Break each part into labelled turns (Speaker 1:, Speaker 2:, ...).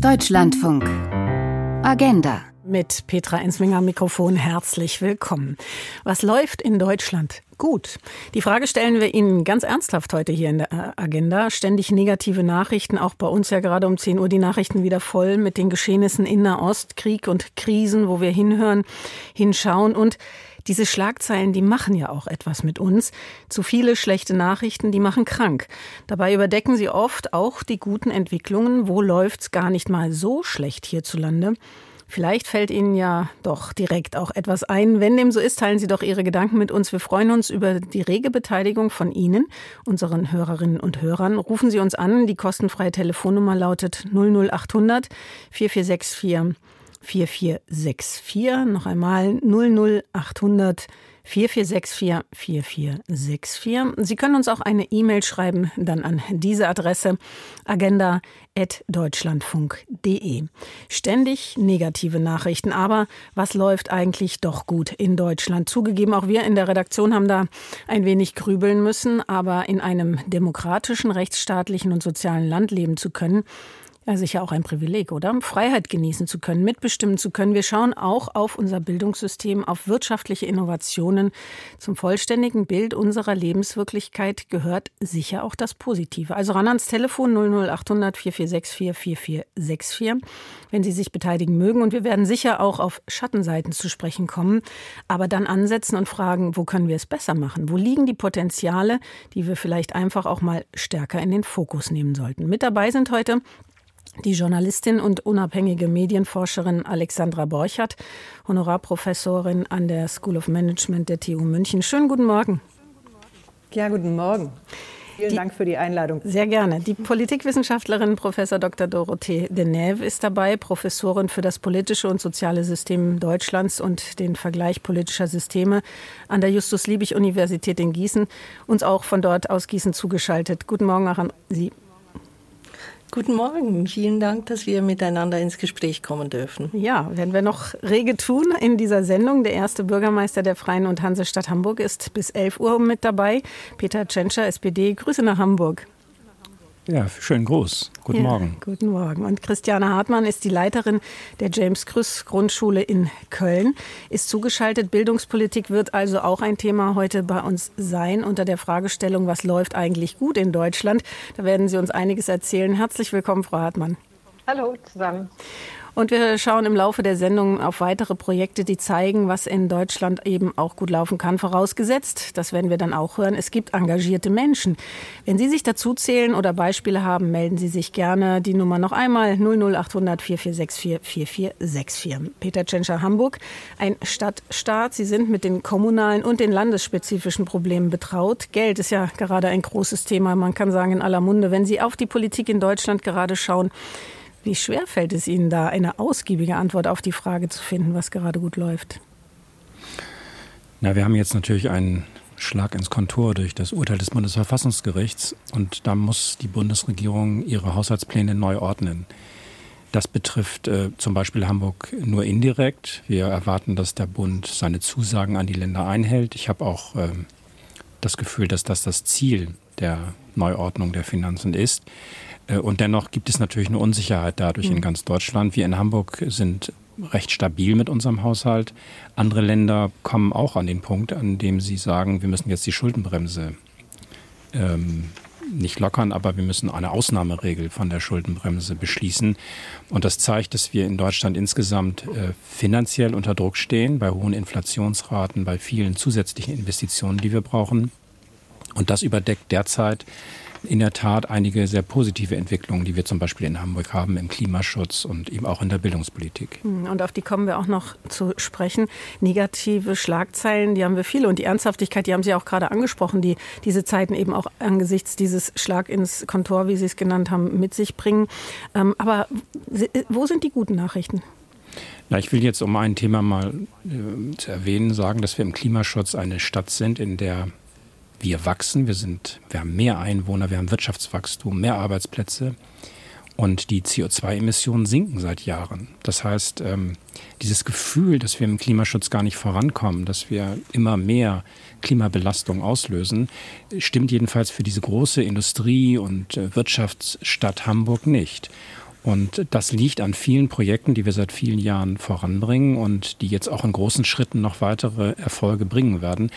Speaker 1: Deutschlandfunk. Agenda.
Speaker 2: Mit Petra Ensminger Mikrofon herzlich willkommen. Was läuft in Deutschland? Gut. Die Frage stellen wir Ihnen ganz ernsthaft heute hier in der äh, Agenda. Ständig negative Nachrichten, auch bei uns ja gerade um 10 Uhr die Nachrichten wieder voll mit den Geschehnissen in Nahost, Krieg und Krisen, wo wir hinhören, hinschauen und diese Schlagzeilen, die machen ja auch etwas mit uns. Zu viele schlechte Nachrichten, die machen krank. Dabei überdecken sie oft auch die guten Entwicklungen. Wo läuft's gar nicht mal so schlecht hierzulande? Vielleicht fällt Ihnen ja doch direkt auch etwas ein. Wenn dem so ist, teilen Sie doch Ihre Gedanken mit uns. Wir freuen uns über die rege Beteiligung von Ihnen, unseren Hörerinnen und Hörern. Rufen Sie uns an. Die kostenfreie Telefonnummer lautet 00800 4464 4464. Noch einmal 00800 4464 4464. Sie können uns auch eine E-Mail schreiben, dann an diese Adresse agenda.deutschlandfunk.de. Ständig negative Nachrichten, aber was läuft eigentlich doch gut in Deutschland? Zugegeben, auch wir in der Redaktion haben da ein wenig grübeln müssen, aber in einem demokratischen, rechtsstaatlichen und sozialen Land leben zu können, ja, sicher auch ein Privileg, oder? Freiheit genießen zu können, mitbestimmen zu können. Wir schauen auch auf unser Bildungssystem, auf wirtschaftliche Innovationen. Zum vollständigen Bild unserer Lebenswirklichkeit gehört sicher auch das Positive. Also ran ans Telefon 00800 4464 4464, wenn Sie sich beteiligen mögen. Und wir werden sicher auch auf Schattenseiten zu sprechen kommen, aber dann ansetzen und fragen, wo können wir es besser machen? Wo liegen die Potenziale, die wir vielleicht einfach auch mal stärker in den Fokus nehmen sollten? Mit dabei sind heute die Journalistin und unabhängige Medienforscherin Alexandra Borchert, Honorarprofessorin an der School of Management der TU München. Schönen guten Morgen.
Speaker 3: Ja, guten Morgen. Vielen die, Dank für die Einladung.
Speaker 2: Sehr gerne. Die Politikwissenschaftlerin Prof. Dr. Dorothee Deneve ist dabei, Professorin für das politische und soziale System Deutschlands und den Vergleich politischer Systeme an der Justus-Liebig-Universität in Gießen, uns auch von dort aus Gießen zugeschaltet. Guten Morgen auch an Sie.
Speaker 4: Guten Morgen. Vielen Dank, dass wir miteinander ins Gespräch kommen dürfen.
Speaker 2: Ja, werden wir noch rege tun in dieser Sendung. Der erste Bürgermeister der Freien und Hansestadt Hamburg ist bis 11 Uhr mit dabei. Peter Tschentscher, SPD. Grüße nach Hamburg.
Speaker 5: Ja, schönen Gruß. Guten ja, Morgen.
Speaker 2: Guten Morgen. Und Christiane Hartmann ist die Leiterin der James Krüss Grundschule in Köln, ist zugeschaltet. Bildungspolitik wird also auch ein Thema heute bei uns sein unter der Fragestellung, was läuft eigentlich gut in Deutschland. Da werden Sie uns einiges erzählen. Herzlich willkommen, Frau Hartmann.
Speaker 3: Hallo zusammen.
Speaker 2: Und wir schauen im Laufe der Sendung auf weitere Projekte, die zeigen, was in Deutschland eben auch gut laufen kann. Vorausgesetzt, das werden wir dann auch hören, es gibt engagierte Menschen. Wenn Sie sich dazu zählen oder Beispiele haben, melden Sie sich gerne. Die Nummer noch einmal 00800 4464 4464. Peter Tschentscher, Hamburg, ein Stadtstaat. Sie sind mit den kommunalen und den landesspezifischen Problemen betraut. Geld ist ja gerade ein großes Thema. Man kann sagen in aller Munde. Wenn Sie auf die Politik in Deutschland gerade schauen, wie schwer fällt es Ihnen da, eine ausgiebige Antwort auf die Frage zu finden, was gerade gut läuft?
Speaker 5: Na, wir haben jetzt natürlich einen Schlag ins Kontor durch das Urteil des Bundesverfassungsgerichts und da muss die Bundesregierung ihre Haushaltspläne neu ordnen. Das betrifft äh, zum Beispiel Hamburg nur indirekt. Wir erwarten, dass der Bund seine Zusagen an die Länder einhält. Ich habe auch äh, das Gefühl, dass das das Ziel der Neuordnung der Finanzen ist. Äh, und dennoch gibt es natürlich eine Unsicherheit dadurch mhm. in ganz Deutschland. Wir in Hamburg sind recht stabil mit unserem Haushalt. Andere Länder kommen auch an den Punkt, an dem sie sagen, wir müssen jetzt die Schuldenbremse ähm, nicht lockern, aber wir müssen eine Ausnahmeregel von der Schuldenbremse beschließen. Und das zeigt, dass wir in Deutschland insgesamt äh, finanziell unter Druck stehen, bei hohen Inflationsraten, bei vielen zusätzlichen Investitionen, die wir brauchen. Und das überdeckt derzeit in der Tat einige sehr positive Entwicklungen, die wir zum Beispiel in Hamburg haben im Klimaschutz und eben auch in der Bildungspolitik.
Speaker 2: Hm, und auf die kommen wir auch noch zu sprechen. Negative Schlagzeilen, die haben wir viele und die Ernsthaftigkeit, die haben Sie auch gerade angesprochen, die diese Zeiten eben auch angesichts dieses Schlag ins Kontor, wie Sie es genannt haben, mit sich bringen. Ähm, aber wo sind die guten Nachrichten?
Speaker 5: Na, ich will jetzt, um ein Thema mal äh, zu erwähnen, sagen, dass wir im Klimaschutz eine Stadt sind, in der wir wachsen, wir, sind, wir haben mehr Einwohner, wir haben Wirtschaftswachstum, mehr Arbeitsplätze und die CO2-Emissionen sinken seit Jahren. Das heißt, ähm, dieses Gefühl, dass wir im Klimaschutz gar nicht vorankommen, dass wir immer mehr Klimabelastung auslösen, stimmt jedenfalls für diese große Industrie- und äh, Wirtschaftsstadt Hamburg nicht. Und das liegt an vielen Projekten, die wir seit vielen Jahren voranbringen und die jetzt auch in großen Schritten noch weitere Erfolge bringen werden.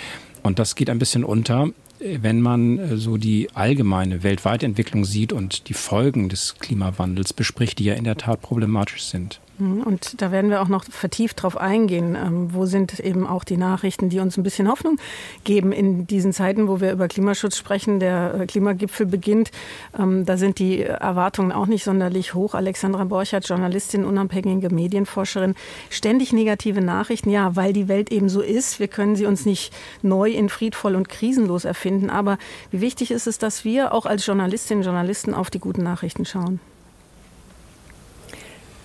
Speaker 5: Und das geht ein bisschen unter, wenn man äh, so die allgemeine weltweite Entwicklung sieht und die Folgen des Klimawandels bespricht, die ja in der Tat problematisch sind.
Speaker 2: Mhm, und da werden wir auch noch vertieft drauf eingehen. Ähm, wo sind eben auch die Nachrichten, die uns ein bisschen Hoffnung geben in diesen Zeiten, wo wir über Klimaschutz sprechen? Der äh, Klimagipfel beginnt. Ähm, da sind die Erwartungen auch nicht sonderlich hoch. Alexandra Borchert, Journalistin, unabhängige Medienforscherin. Ständig negative Nachrichten. Ja, weil die Welt eben so ist. Wir können sie uns nicht neu in friedvoll und krisenlos erfinden. Aber wie wichtig ist es, dass wir auch als Journalistinnen und Journalisten auf die guten Nachrichten schauen?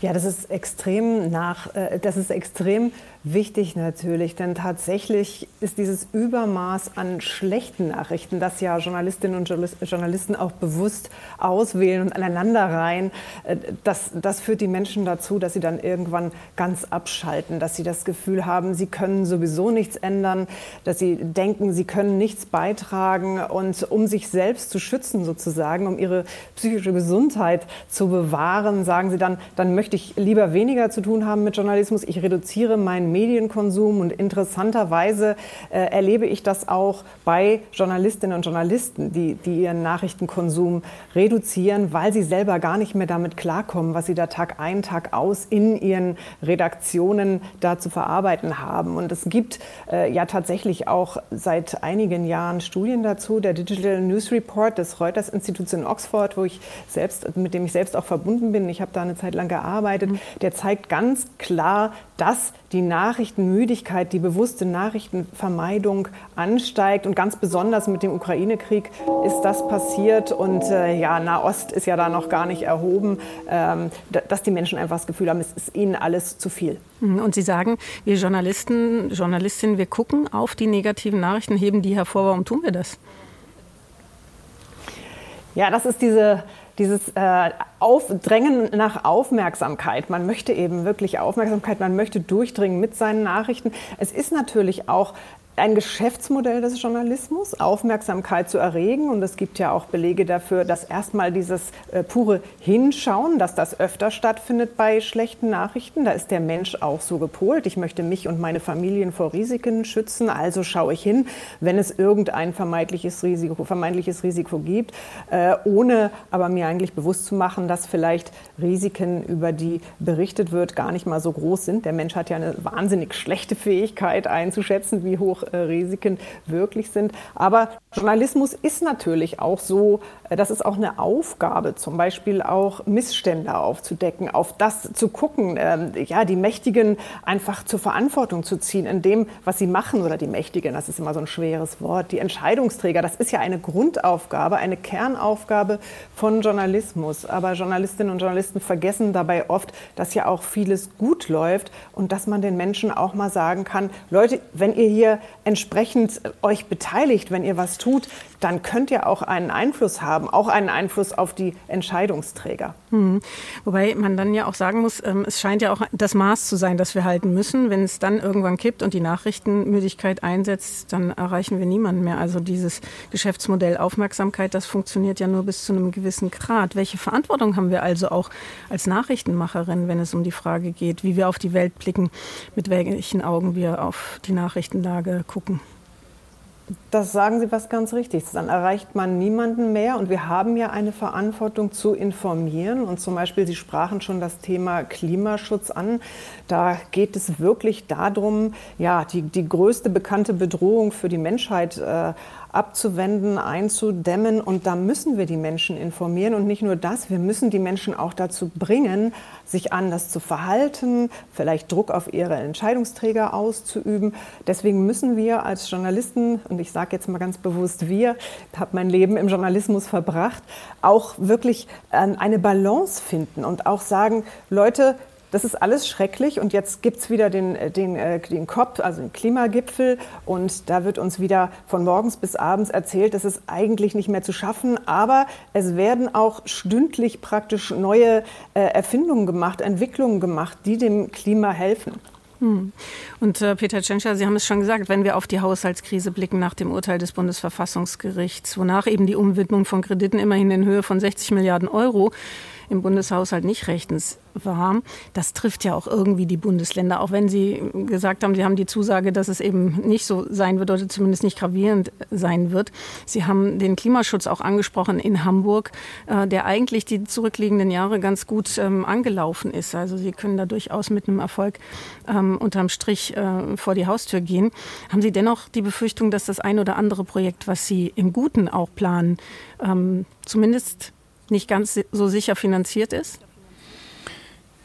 Speaker 3: Ja, das ist extrem nach, äh, das ist extrem wichtig natürlich, denn tatsächlich ist dieses Übermaß an schlechten Nachrichten, das ja Journalistinnen und Journalisten auch bewusst auswählen und aneinanderreihen, äh, das, das führt die Menschen dazu, dass sie dann irgendwann ganz abschalten, dass sie das Gefühl haben, sie können sowieso nichts ändern, dass sie denken, sie können nichts beitragen. Und um sich selbst zu schützen sozusagen, um ihre psychische Gesundheit zu bewahren, sagen sie dann, dann möchte ich lieber weniger zu tun haben mit Journalismus, ich reduziere meinen Medienkonsum und interessanterweise äh, erlebe ich das auch bei Journalistinnen und Journalisten, die, die ihren Nachrichtenkonsum reduzieren, weil sie selber gar nicht mehr damit klarkommen, was sie da Tag ein, Tag aus in ihren Redaktionen da zu verarbeiten haben. Und es gibt äh, ja tatsächlich auch seit einigen Jahren Studien dazu. Der Digital News Report des Reuters Instituts in Oxford, wo ich selbst, mit dem ich selbst auch verbunden bin, ich habe da eine Zeit lang gearbeitet, mhm. der zeigt ganz klar, dass die Nachrichtenmüdigkeit, die bewusste Nachrichtenvermeidung ansteigt. Und ganz besonders mit dem Ukraine-Krieg ist das passiert. Und äh, ja, Nahost ist ja da noch gar nicht erhoben, ähm, dass die Menschen einfach das Gefühl haben, es ist ihnen alles zu viel.
Speaker 2: Mhm. Und Sie sagen, wir Journalisten, Journalistinnen, wir gucken auf die negativen Nachrichten, heben die hervor. Warum tun wir das?
Speaker 3: Ja, das ist diese dieses äh, Aufdrängen nach Aufmerksamkeit. Man möchte eben wirklich Aufmerksamkeit, man möchte durchdringen mit seinen Nachrichten. Es ist natürlich auch ein Geschäftsmodell des Journalismus, Aufmerksamkeit zu erregen. Und es gibt ja auch Belege dafür, dass erstmal dieses äh, pure Hinschauen, dass das öfter stattfindet bei schlechten Nachrichten. Da ist der Mensch auch so gepolt. Ich möchte mich und meine Familien vor Risiken schützen. Also schaue ich hin, wenn es irgendein vermeintliches Risiko, vermeintliches Risiko gibt, äh, ohne aber mir eigentlich bewusst zu machen, dass vielleicht Risiken, über die berichtet wird, gar nicht mal so groß sind. Der Mensch hat ja eine wahnsinnig schlechte Fähigkeit einzuschätzen, wie hoch äh, Risiken wirklich sind. Aber Journalismus ist natürlich auch so, äh, das ist auch eine Aufgabe, zum Beispiel auch Missstände aufzudecken, auf das zu gucken, ähm, ja, die Mächtigen einfach zur Verantwortung zu ziehen in dem, was sie machen oder die Mächtigen, das ist immer so ein schweres Wort, die Entscheidungsträger, das ist ja eine Grundaufgabe, eine Kernaufgabe von Journalismus. Aber Journalistinnen und Journalisten vergessen dabei oft, dass ja auch vieles gut läuft und dass man den Menschen auch mal sagen kann, Leute, wenn ihr hier entsprechend euch beteiligt, wenn ihr was tut, dann könnt ihr auch einen Einfluss haben, auch einen Einfluss auf die Entscheidungsträger.
Speaker 2: Mhm. Wobei man dann ja auch sagen muss, ähm, es scheint ja auch das Maß zu sein, das wir halten müssen. Wenn es dann irgendwann kippt und die Nachrichtenmüdigkeit einsetzt, dann erreichen wir niemanden mehr. Also dieses Geschäftsmodell Aufmerksamkeit, das funktioniert ja nur bis zu einem gewissen Grad. Welche Verantwortung haben wir also auch als Nachrichtenmacherin, wenn es um die Frage geht, wie wir auf die Welt blicken, mit welchen Augen wir auf die Nachrichtenlage gucken?
Speaker 3: Das sagen Sie was ganz Richtiges. Dann erreicht man niemanden mehr. Und wir haben ja eine Verantwortung zu informieren. Und zum Beispiel, Sie sprachen schon das Thema Klimaschutz an. Da geht es wirklich darum, ja, die, die größte bekannte Bedrohung für die Menschheit äh, abzuwenden, einzudämmen. Und da müssen wir die Menschen informieren. Und nicht nur das, wir müssen die Menschen auch dazu bringen, sich anders zu verhalten, vielleicht Druck auf ihre Entscheidungsträger auszuüben. Deswegen müssen wir als Journalisten, und ich sage jetzt mal ganz bewusst wir, habe mein Leben im Journalismus verbracht, auch wirklich ähm, eine Balance finden und auch sagen, Leute, das ist alles schrecklich und jetzt gibt es wieder den, äh, den, äh, den COP, also den Klimagipfel und da wird uns wieder von morgens bis abends erzählt, das ist eigentlich nicht mehr zu schaffen, aber es werden auch stündlich praktisch neue äh, Erfindungen gemacht, Entwicklungen gemacht, die dem Klima helfen.
Speaker 2: Hm. Und äh, Peter Tschentscher, Sie haben es schon gesagt, wenn wir auf die Haushaltskrise blicken nach dem Urteil des Bundesverfassungsgerichts, wonach eben die Umwidmung von Krediten immerhin in Höhe von 60 Milliarden Euro im Bundeshaushalt nicht rechtens war. Das trifft ja auch irgendwie die Bundesländer, auch wenn Sie gesagt haben, Sie haben die Zusage, dass es eben nicht so sein wird oder zumindest nicht gravierend sein wird. Sie haben den Klimaschutz auch angesprochen in Hamburg, äh, der eigentlich die zurückliegenden Jahre ganz gut ähm, angelaufen ist. Also Sie können da durchaus mit einem Erfolg ähm, unterm Strich äh, vor die Haustür gehen. Haben Sie dennoch die Befürchtung, dass das ein oder andere Projekt, was Sie im Guten auch planen, ähm, zumindest nicht ganz so sicher finanziert ist?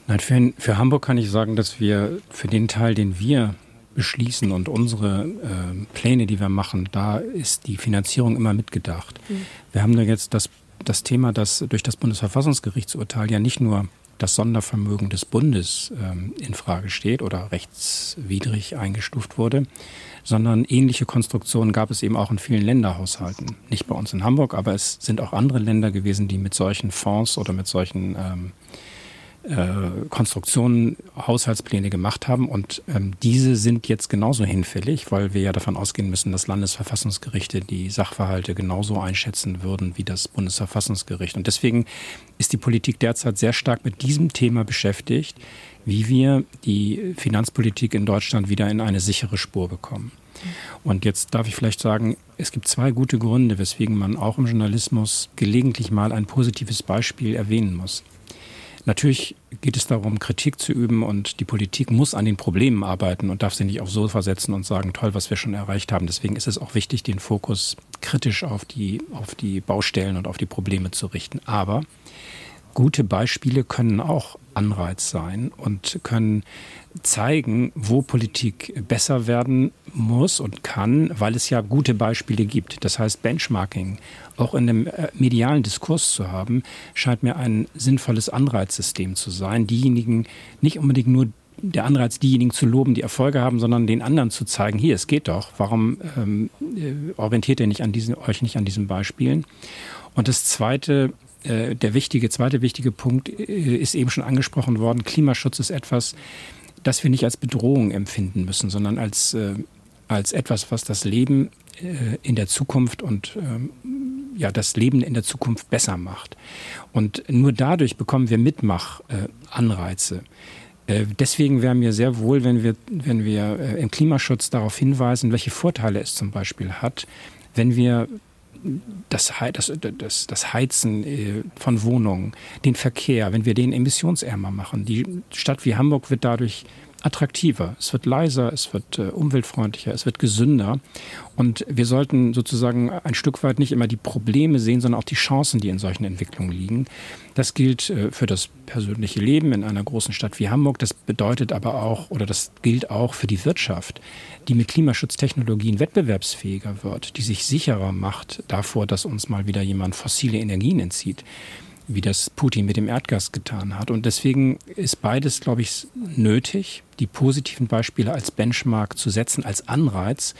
Speaker 5: Nein, für, für Hamburg kann ich sagen, dass wir für den Teil, den wir beschließen und unsere äh, Pläne, die wir machen, da ist die Finanzierung immer mitgedacht. Mhm. Wir haben da jetzt das, das Thema, dass durch das Bundesverfassungsgerichtsurteil ja nicht nur das Sondervermögen des Bundes ähm, in Frage steht oder rechtswidrig eingestuft wurde, sondern ähnliche Konstruktionen gab es eben auch in vielen Länderhaushalten. Nicht bei uns in Hamburg, aber es sind auch andere Länder gewesen, die mit solchen Fonds oder mit solchen ähm, äh, Konstruktionen Haushaltspläne gemacht haben. Und ähm, diese sind jetzt genauso hinfällig, weil wir ja davon ausgehen müssen, dass Landesverfassungsgerichte die Sachverhalte genauso einschätzen würden wie das Bundesverfassungsgericht. Und deswegen ist die Politik derzeit sehr stark mit diesem Thema beschäftigt, wie wir die Finanzpolitik in Deutschland wieder in eine sichere Spur bekommen. Und jetzt darf ich vielleicht sagen, es gibt zwei gute Gründe, weswegen man auch im Journalismus gelegentlich mal ein positives Beispiel erwähnen muss. Natürlich geht es darum, Kritik zu üben und die Politik muss an den Problemen arbeiten und darf sie nicht aufs Sofa setzen und sagen, toll, was wir schon erreicht haben. Deswegen ist es auch wichtig, den Fokus kritisch auf die, auf die Baustellen und auf die Probleme zu richten. Aber gute Beispiele können auch Anreiz sein und können zeigen, wo Politik besser werden muss und kann, weil es ja gute Beispiele gibt. Das heißt, Benchmarking auch in dem äh, medialen Diskurs zu haben, scheint mir ein sinnvolles Anreizsystem zu sein. Diejenigen nicht unbedingt nur der Anreiz, diejenigen zu loben, die Erfolge haben, sondern den anderen zu zeigen, hier, es geht doch. Warum ähm, äh, orientiert ihr nicht an diesen, euch nicht an diesen Beispielen? Und das zweite, äh, der wichtige, zweite wichtige Punkt äh, ist eben schon angesprochen worden. Klimaschutz ist etwas, das wir nicht als Bedrohung empfinden müssen, sondern als, äh, als etwas, was das Leben äh, in der Zukunft und ähm, ja, das Leben in der Zukunft besser macht. Und nur dadurch bekommen wir Mitmachanreize. Äh, deswegen wäre mir sehr wohl, wenn wir, wenn wir äh, im Klimaschutz darauf hinweisen, welche Vorteile es zum Beispiel hat, wenn wir das, das, das, das Heizen äh, von Wohnungen, den Verkehr, wenn wir den emissionsärmer machen. Die Stadt wie Hamburg wird dadurch attraktiver, es wird leiser, es wird äh, umweltfreundlicher, es wird gesünder. Und wir sollten sozusagen ein Stück weit nicht immer die Probleme sehen, sondern auch die Chancen, die in solchen Entwicklungen liegen. Das gilt äh, für das persönliche Leben in einer großen Stadt wie Hamburg. Das bedeutet aber auch, oder das gilt auch für die Wirtschaft, die mit Klimaschutztechnologien wettbewerbsfähiger wird, die sich sicherer macht davor, dass uns mal wieder jemand fossile Energien entzieht wie das Putin mit dem Erdgas getan hat. Und deswegen ist beides, glaube ich, nötig, die positiven Beispiele als Benchmark zu setzen, als Anreiz.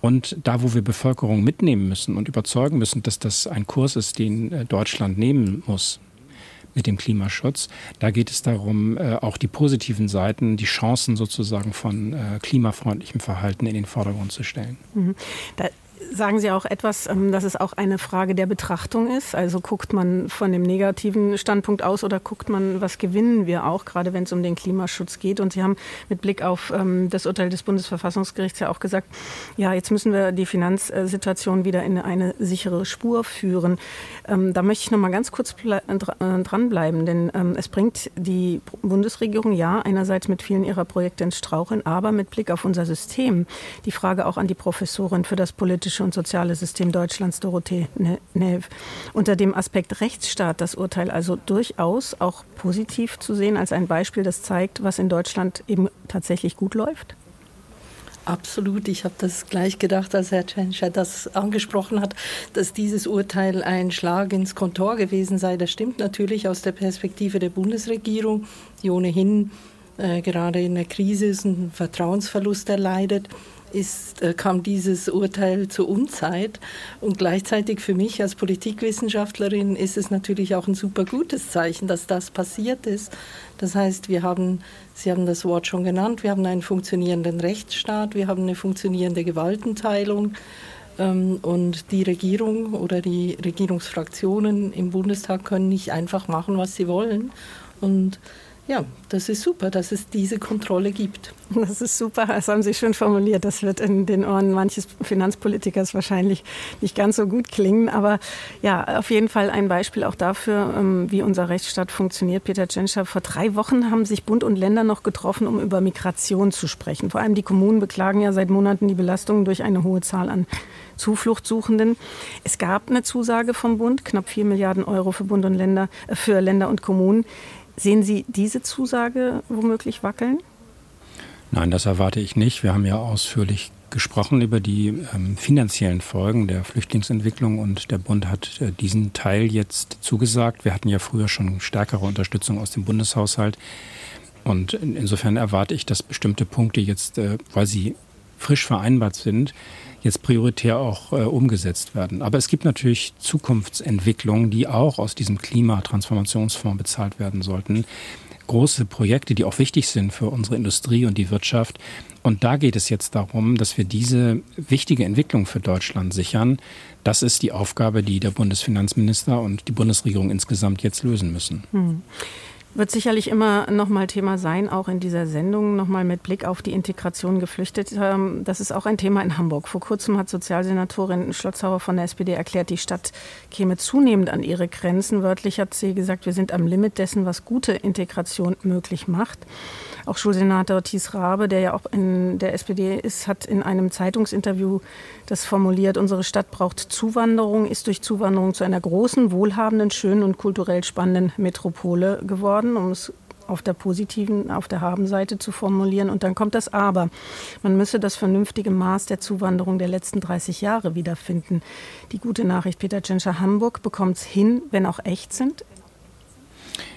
Speaker 5: Und da, wo wir Bevölkerung mitnehmen müssen und überzeugen müssen, dass das ein Kurs ist, den äh, Deutschland nehmen muss mit dem Klimaschutz, da geht es darum, äh, auch die positiven Seiten, die Chancen sozusagen von äh, klimafreundlichem Verhalten in den Vordergrund zu stellen.
Speaker 2: Mhm. Da sagen Sie auch etwas, ähm, dass es auch eine Frage der Betrachtung ist. Also guckt man von dem negativen Standpunkt aus oder guckt man, was gewinnen wir auch, gerade wenn es um den Klimaschutz geht. Und Sie haben mit Blick auf ähm, das Urteil des Bundesverfassungsgerichts ja auch gesagt, ja, jetzt müssen wir die Finanzsituation wieder in eine sichere Spur führen. Ähm, da möchte ich noch mal ganz kurz äh, dranbleiben, denn es bringt die Bundesregierung ja einerseits mit vielen ihrer Projekte ins Straucheln, aber mit Blick auf unser System, die Frage auch an die Professorin für das politische politische und soziale System Deutschlands, Dorothee Nev. Unter dem Aspekt Rechtsstaat das Urteil also durchaus auch positiv zu sehen als ein Beispiel, das zeigt, was in Deutschland eben tatsächlich gut läuft?
Speaker 4: Absolut. Ich habe das gleich gedacht, als Herr Tschentscher das angesprochen hat, dass dieses Urteil ein Schlag ins Kontor gewesen sei. Das stimmt natürlich aus der Perspektive der Bundesregierung, die ohnehin äh, gerade in der Krise einen Vertrauensverlust erleidet ist, äh, kam dieses Urteil zur Unzeit. Und gleichzeitig für mich als Politikwissenschaftlerin ist es natürlich auch ein super gutes Zeichen, dass das passiert ist. Das heißt, wir haben, Sie haben das Wort schon genannt, wir haben einen funktionierenden Rechtsstaat, wir haben eine funktionierende Gewaltenteilung. Ähm, und die Regierung oder die Regierungsfraktionen im Bundestag können nicht einfach machen, was sie wollen. Und ja, das ist super, dass es diese Kontrolle gibt.
Speaker 2: Das ist super, das haben Sie schön formuliert. Das wird in den Ohren manches Finanzpolitikers wahrscheinlich nicht ganz so gut klingen. Aber ja, auf jeden Fall ein Beispiel auch dafür, ähm, wie unser Rechtsstaat funktioniert. Peter Tschentscher, vor drei Wochen haben sich Bund und Länder noch getroffen, um über Migration zu sprechen. Vor allem die Kommunen beklagen ja seit Monaten die Belastungen durch eine hohe Zahl an Zufluchtsuchenden. Es gab eine Zusage vom Bund, knapp vier Milliarden Euro für Bund und Länder, äh, für Länder und Kommunen. Sehen Sie diese Zusage womöglich wackeln?
Speaker 5: Nein, das erwarte ich nicht. Wir haben ja ausführlich gesprochen über die ähm, finanziellen Folgen der Flüchtlingsentwicklung und der Bund hat äh, diesen Teil jetzt zugesagt. Wir hatten ja früher schon stärkere Unterstützung aus dem Bundeshaushalt. Und in, insofern erwarte ich, dass bestimmte Punkte jetzt, äh, weil sie frisch vereinbart sind, jetzt prioritär auch äh, umgesetzt werden. Aber es gibt natürlich Zukunftsentwicklungen, die auch aus diesem Klimatransformationsfonds bezahlt werden sollten. Große Projekte, die auch wichtig sind für unsere Industrie und die Wirtschaft. Und da geht es jetzt darum, dass wir diese wichtige Entwicklung für Deutschland sichern. Das ist die Aufgabe, die der Bundesfinanzminister und die Bundesregierung insgesamt jetzt lösen müssen. Hm.
Speaker 2: Wird sicherlich immer noch mal Thema sein, auch in dieser Sendung, noch mal mit Blick auf die Integration geflüchtet. Ähm, das ist auch ein Thema in Hamburg. Vor kurzem hat Sozialsenatorin Schlotzhauer von der SPD erklärt, die Stadt käme zunehmend an ihre Grenzen. Wörtlich hat sie gesagt, wir sind am Limit dessen, was gute Integration möglich macht. Auch Schulsenator Thies Rabe, der ja auch in der SPD ist, hat in einem Zeitungsinterview das formuliert, unsere Stadt braucht Zuwanderung, ist durch Zuwanderung zu einer großen, wohlhabenden, schönen und kulturell spannenden Metropole geworden, um es auf der positiven, auf der Habenseite zu formulieren. Und dann kommt das Aber. Man müsse das vernünftige Maß der Zuwanderung der letzten 30 Jahre wiederfinden. Die gute Nachricht, Peter Tschentscher, Hamburg bekommt es hin, wenn auch echt sind.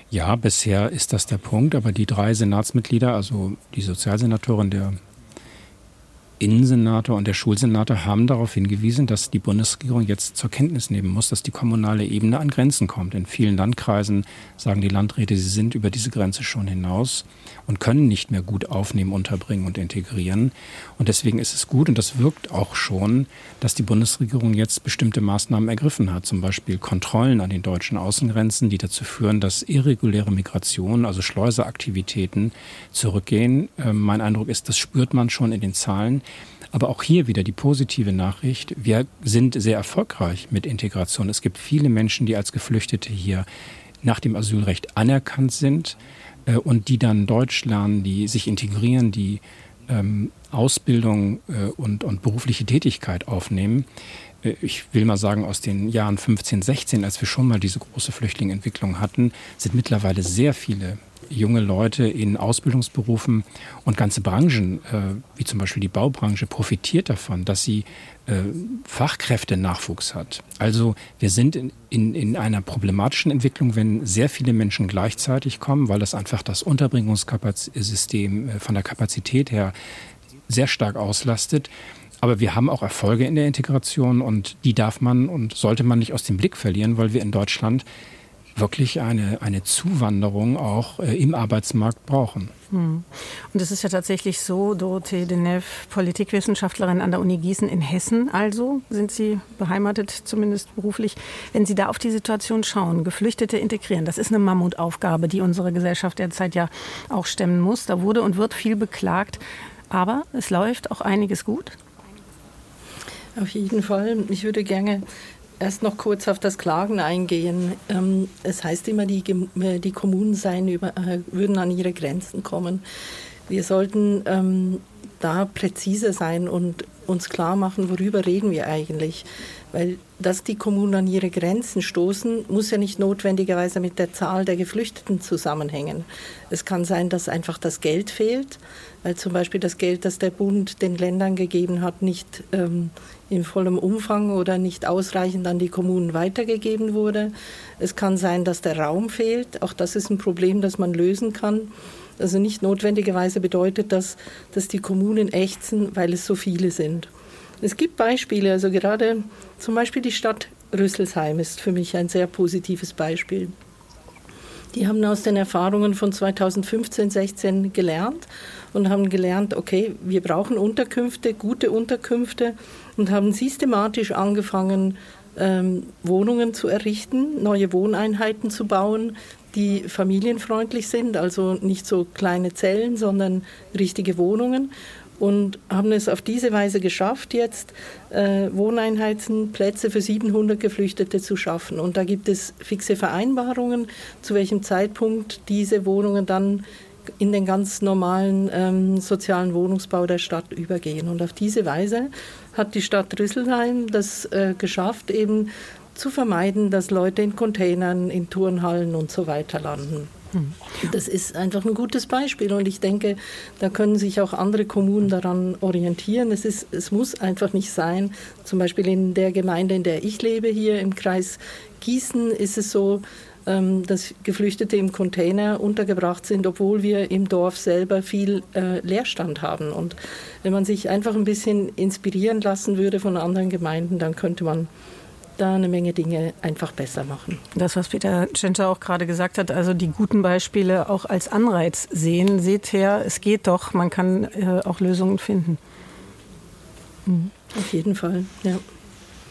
Speaker 5: Ja, bisher ist das der Punkt, aber die drei Senatsmitglieder, also die Sozialsenatorin, der Innensenator und der Schulsenator haben darauf hingewiesen, dass die Bundesregierung jetzt zur Kenntnis nehmen muss, dass die kommunale Ebene an Grenzen kommt. In vielen Landkreisen sagen die Landräte, sie sind über diese Grenze schon hinaus und können nicht mehr gut aufnehmen, unterbringen und integrieren. Und deswegen ist es gut, und das wirkt auch schon, dass die Bundesregierung jetzt bestimmte Maßnahmen ergriffen hat, zum Beispiel Kontrollen an den deutschen Außengrenzen, die dazu führen, dass irreguläre Migration, also Schleuseraktivitäten, zurückgehen. Ähm, mein Eindruck ist, das spürt man schon in den Zahlen. Aber auch hier wieder die positive Nachricht. Wir sind sehr erfolgreich mit Integration. Es gibt viele Menschen, die als Geflüchtete hier nach dem Asylrecht anerkannt sind äh, und die dann Deutsch lernen, die sich integrieren, die ähm, Ausbildung äh, und, und berufliche Tätigkeit aufnehmen. Äh, ich will mal sagen, aus den Jahren 15, 16, als wir schon mal diese große Flüchtlingentwicklung hatten, sind mittlerweile sehr viele junge Leute in Ausbildungsberufen und ganze Branchen, äh, wie zum Beispiel die Baubranche, profitiert davon, dass sie äh, Fachkräftenachwuchs hat. Also wir sind in, in, in einer problematischen Entwicklung, wenn sehr viele Menschen gleichzeitig kommen, weil das einfach das Unterbringungssystem äh, von der Kapazität her sehr stark auslastet. Aber wir haben auch Erfolge in der Integration und die darf man und sollte man nicht aus dem Blick verlieren, weil wir in Deutschland wirklich eine, eine Zuwanderung auch äh, im Arbeitsmarkt brauchen.
Speaker 2: Hm. Und es ist ja tatsächlich so, Dorothee Denev, Politikwissenschaftlerin an der Uni Gießen in Hessen, also sind Sie beheimatet, zumindest beruflich. Wenn Sie da auf die Situation schauen, Geflüchtete integrieren, das ist eine Mammutaufgabe, die unsere Gesellschaft derzeit ja auch stemmen muss. Da wurde und wird viel beklagt, aber es läuft auch einiges gut.
Speaker 4: Auf jeden Fall. Ich würde gerne erst noch kurz auf das Klagen eingehen. Ähm, es heißt immer, die, äh, die Kommunen seien über, äh, würden an ihre Grenzen kommen. Wir sollten ähm, da präziser sein und uns klar machen, worüber reden wir eigentlich. Weil dass die Kommunen an ihre Grenzen stoßen, muss ja nicht notwendigerweise mit der Zahl der Geflüchteten zusammenhängen. Es kann sein, dass einfach das Geld fehlt, weil zum Beispiel das Geld, das der Bund den Ländern gegeben hat, nicht ähm, in vollem Umfang oder nicht ausreichend an die Kommunen weitergegeben wurde. Es kann sein, dass der Raum fehlt. Auch das ist ein Problem, das man lösen kann. Also nicht notwendigerweise bedeutet das, dass die Kommunen ächzen, weil es so viele sind. Es gibt Beispiele, also gerade zum Beispiel die Stadt Rüsselsheim ist für mich ein sehr positives Beispiel. Die haben aus den Erfahrungen von 2015, 16 gelernt und haben gelernt, okay, wir brauchen Unterkünfte, gute Unterkünfte und haben systematisch angefangen, ähm, Wohnungen zu errichten, neue Wohneinheiten zu bauen, die familienfreundlich sind, also nicht so kleine Zellen, sondern richtige Wohnungen und haben es auf diese Weise geschafft, jetzt äh, Wohneinheiten, Plätze für 700 Geflüchtete zu schaffen. Und da gibt es fixe Vereinbarungen, zu welchem Zeitpunkt diese Wohnungen dann in den ganz normalen ähm, sozialen Wohnungsbau der Stadt übergehen. Und auf diese Weise hat die Stadt Rüsselsheim das äh, geschafft, eben zu vermeiden, dass Leute in Containern, in Turnhallen und so weiter landen. Das ist einfach ein gutes Beispiel und ich denke, da können sich auch andere Kommunen daran orientieren. Es, ist, es muss einfach nicht sein, zum Beispiel in der Gemeinde, in der ich lebe, hier im Kreis Gießen, ist es so, ähm, dass Geflüchtete im Container untergebracht sind, obwohl wir im Dorf selber viel äh, Leerstand haben. Und wenn man sich einfach ein bisschen inspirieren lassen würde von anderen Gemeinden, dann könnte man da eine Menge Dinge einfach besser machen.
Speaker 2: Das, was Peter Tschentscher auch gerade gesagt hat, also die guten Beispiele auch als Anreiz sehen. Seht her, es geht doch, man kann äh, auch Lösungen finden.
Speaker 4: Mhm. Auf jeden Fall, ja.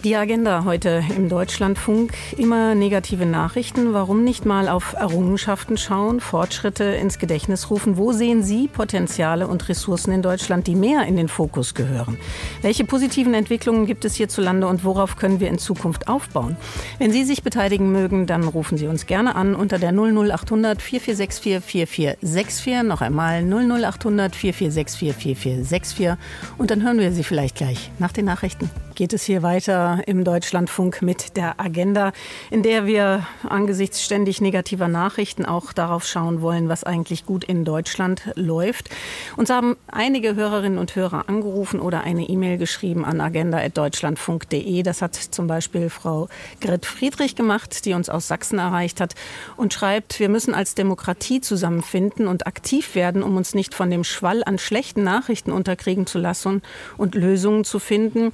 Speaker 2: Die Agenda heute im Deutschlandfunk. Immer negative Nachrichten. Warum nicht mal auf Errungenschaften schauen, Fortschritte ins Gedächtnis rufen? Wo sehen Sie Potenziale und Ressourcen in Deutschland, die mehr in den Fokus gehören? Welche positiven Entwicklungen gibt es hierzulande und worauf können wir in Zukunft aufbauen? Wenn Sie sich beteiligen mögen, dann rufen Sie uns gerne an unter der 00800 4464 4464. Noch einmal 00800 4464 4464. Und dann hören wir Sie vielleicht gleich nach den Nachrichten. Geht es hier weiter im Deutschlandfunk mit der Agenda, in der wir angesichts ständig negativer Nachrichten auch darauf schauen wollen, was eigentlich gut in Deutschland läuft. Uns haben einige Hörerinnen und Hörer angerufen oder eine E-Mail geschrieben an agenda.deutschlandfunk.de. Das hat zum Beispiel Frau Gret Friedrich gemacht, die uns aus Sachsen erreicht hat und schreibt, wir müssen als Demokratie zusammenfinden und aktiv werden, um uns nicht von dem Schwall an schlechten Nachrichten unterkriegen zu lassen und Lösungen zu finden.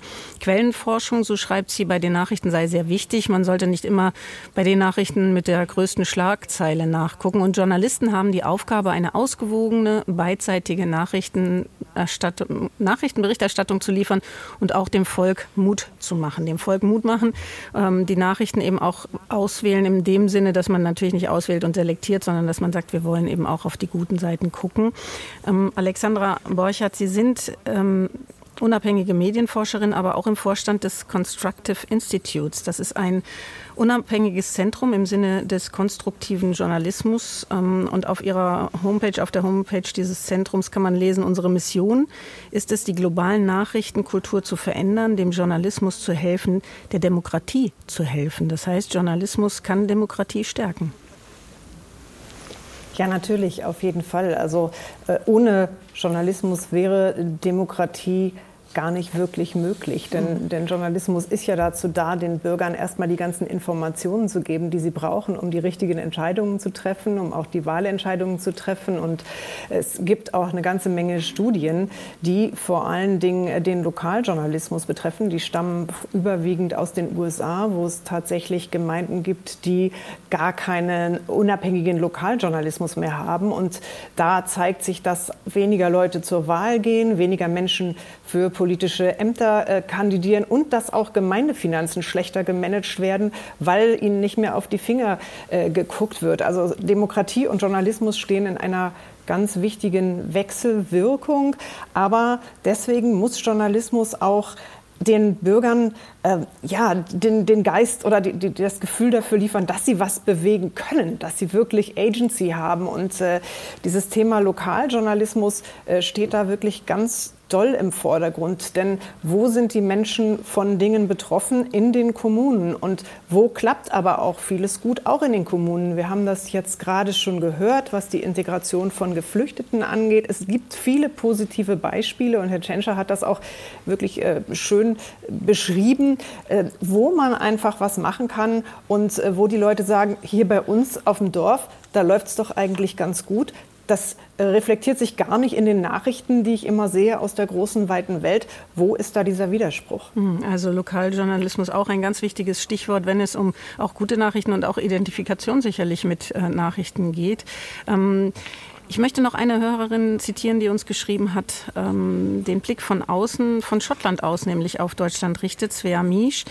Speaker 2: Quellenforschung, so schreibt sie, bei den Nachrichten sei sehr wichtig. Man sollte nicht immer bei den Nachrichten mit der größten Schlagzeile nachgucken. Und Journalisten haben die Aufgabe, eine ausgewogene, beidseitige Nachrichtenberichterstattung zu liefern und auch dem Volk Mut zu machen. Dem Volk Mut machen, ähm, die Nachrichten eben auch auswählen in dem Sinne, dass man natürlich nicht auswählt und selektiert, sondern dass man sagt, wir wollen eben auch auf die guten Seiten gucken. Ähm, Alexandra Borchardt, Sie sind ähm, unabhängige Medienforscherin, aber auch im Vorstand des Constructive Institutes. Das ist ein unabhängiges Zentrum im Sinne des konstruktiven Journalismus. Ähm, und auf ihrer Homepage, auf der Homepage dieses Zentrums kann man lesen, unsere Mission ist es, die globalen Nachrichtenkultur zu verändern, dem Journalismus zu helfen, der Demokratie zu helfen. Das heißt, Journalismus kann Demokratie stärken.
Speaker 3: Ja, natürlich, auf jeden Fall. Also äh, ohne Journalismus wäre Demokratie gar nicht wirklich möglich. Denn, mhm. denn, Journalismus ist ja dazu da, den Bürgern erstmal die ganzen Informationen zu geben, die sie brauchen, um die richtigen Entscheidungen zu treffen, um auch die Wahlentscheidungen zu treffen. Und es gibt auch eine ganze Menge Studien, die vor allen Dingen den Lokaljournalismus betreffen. Die stammen überwiegend aus den USA, wo es tatsächlich Gemeinden gibt, die gar keinen unabhängigen Lokaljournalismus mehr haben. Und da zeigt sich, dass weniger Leute zur Wahl gehen, weniger Menschen für politische Ämter äh, kandidieren und dass auch Gemeindefinanzen schlechter gemanagt werden, weil ihnen nicht mehr auf die Finger äh, geguckt wird. Also Demokratie und Journalismus stehen in einer ganz wichtigen Wechselwirkung. Aber deswegen muss Journalismus auch den Bürgern äh, ja, den, den Geist oder die, die, das Gefühl dafür liefern, dass sie was bewegen können, dass sie wirklich Agency haben. Und äh, dieses Thema Lokaljournalismus äh, steht da wirklich ganz doll im Vordergrund. Denn wo sind die Menschen von Dingen betroffen? In den Kommunen. Und wo klappt aber auch vieles gut? Auch in den Kommunen. Wir haben das jetzt gerade schon gehört, was die Integration von Geflüchteten angeht. Es gibt viele positive Beispiele und Herr Tschentscher hat das auch wirklich äh, schön beschrieben, äh, wo man einfach was machen kann und äh, wo die Leute sagen, hier bei uns auf dem Dorf, da läuft es doch eigentlich ganz gut das äh, reflektiert sich gar nicht in den Nachrichten, die ich immer sehe aus der großen, weiten Welt. Wo ist da dieser Widerspruch?
Speaker 2: Hm, also Lokaljournalismus auch ein ganz wichtiges Stichwort, wenn es um auch gute Nachrichten und auch Identifikation sicherlich mit äh, Nachrichten geht. Ähm, ich möchte noch eine Hörerin zitieren, die uns geschrieben hat, ähm, den Blick von außen, von Schottland aus, nämlich auf Deutschland richtet, Svea Misch.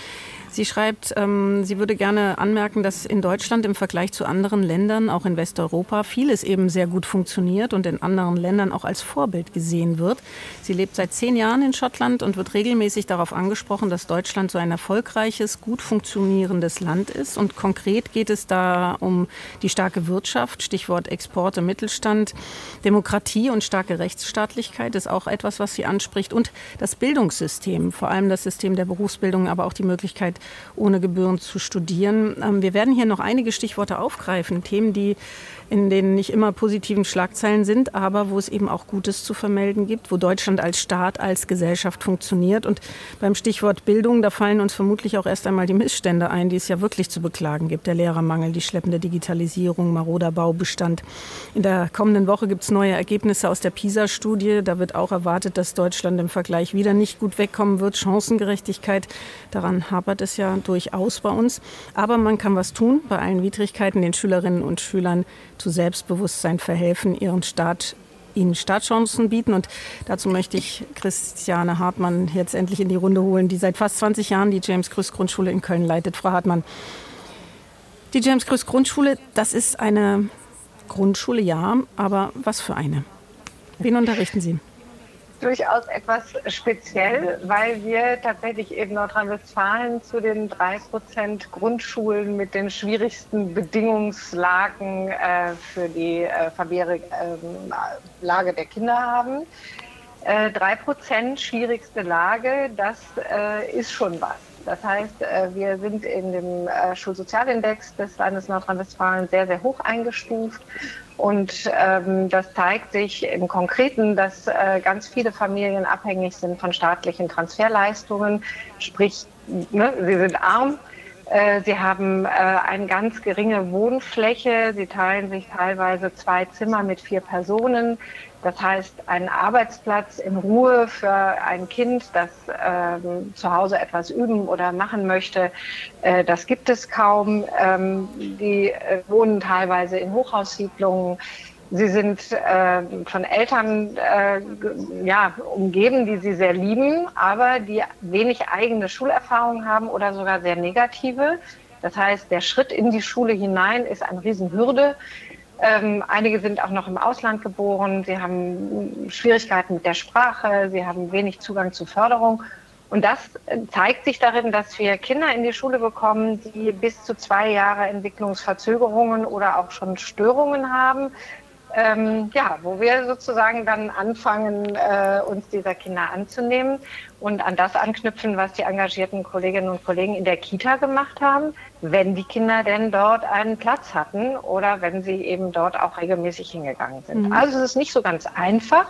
Speaker 2: Sie schreibt, ähm, sie würde gerne anmerken, dass in Deutschland im Vergleich zu anderen Ländern, auch in Westeuropa, vieles eben sehr gut funktioniert und in anderen Ländern auch als Vorbild gesehen wird. Sie lebt seit zehn Jahren in Schottland und wird regelmäßig darauf angesprochen, dass Deutschland so ein erfolgreiches, gut funktionierendes Land ist. Und konkret geht es da um die starke Wirtschaft, Stichwort Exporte, Mittelstand, Demokratie und starke Rechtsstaatlichkeit ist auch etwas, was sie anspricht. Und das Bildungssystem, vor allem das System der Berufsbildung, aber auch die Möglichkeit, ohne Gebühren zu studieren. Ähm, wir werden hier noch einige Stichworte aufgreifen, Themen, die in den nicht immer positiven Schlagzeilen sind, aber wo es eben auch Gutes zu vermelden gibt, wo Deutschland als Staat, als Gesellschaft funktioniert. Und beim Stichwort Bildung, da fallen uns vermutlich auch erst einmal die Missstände ein, die es ja wirklich zu beklagen gibt. Der Lehrermangel, die schleppende Digitalisierung, maroder Baubestand. In der kommenden Woche gibt es neue Ergebnisse aus der PISA-Studie. Da wird auch erwartet, dass Deutschland im Vergleich wieder nicht gut wegkommen wird. Chancengerechtigkeit, daran hapert es ja durchaus bei uns. Aber man kann was tun bei allen Widrigkeiten, den Schülerinnen und Schülern zu Selbstbewusstsein verhelfen, ihren Staat ihnen Startchancen bieten. Und dazu möchte ich Christiane Hartmann jetzt endlich in die Runde holen, die seit fast 20 Jahren die James Krüss Grundschule in Köln leitet. Frau Hartmann, die James Krüss Grundschule, das ist eine Grundschule, ja, aber was für eine? Wen unterrichten Sie?
Speaker 6: Durchaus etwas speziell, weil wir tatsächlich in Nordrhein-Westfalen zu den drei Prozent Grundschulen mit den schwierigsten Bedingungslagen äh, für die äh, familiäre äh, Lage der Kinder haben. Äh, drei Prozent schwierigste Lage, das äh, ist schon was. Das heißt, äh, wir sind in dem Schulsozialindex des Landes Nordrhein-Westfalen sehr, sehr hoch eingestuft und ähm, das zeigt sich im Konkreten, dass äh, ganz viele Familien abhängig sind von staatlichen Transferleistungen, sprich, ne, sie sind arm. Äh, sie haben äh, eine ganz geringe Wohnfläche. Sie teilen sich teilweise zwei Zimmer mit vier Personen. Das heißt, ein Arbeitsplatz in Ruhe für ein Kind, das ähm, zu Hause etwas üben oder machen möchte, äh, das gibt es kaum. Ähm, die äh, wohnen teilweise in Hochhaussiedlungen. Sie sind äh, von Eltern äh, ja, umgeben, die sie sehr lieben, aber die wenig eigene Schulerfahrung haben oder sogar sehr negative. Das heißt, der Schritt in die Schule hinein ist eine Riesenhürde. Ähm, einige sind auch noch im Ausland geboren. Sie haben Schwierigkeiten mit der Sprache. Sie haben wenig Zugang zu Förderung. Und das zeigt sich darin, dass wir Kinder in die Schule bekommen, die bis zu zwei Jahre Entwicklungsverzögerungen oder auch schon Störungen haben ähm, ja, wo wir sozusagen dann anfangen, äh, uns dieser Kinder anzunehmen und an das anknüpfen, was die engagierten Kolleginnen und Kollegen in der Kita gemacht haben, wenn die Kinder denn dort einen Platz hatten oder wenn sie eben dort auch regelmäßig hingegangen sind. Mhm. Also es ist nicht so ganz einfach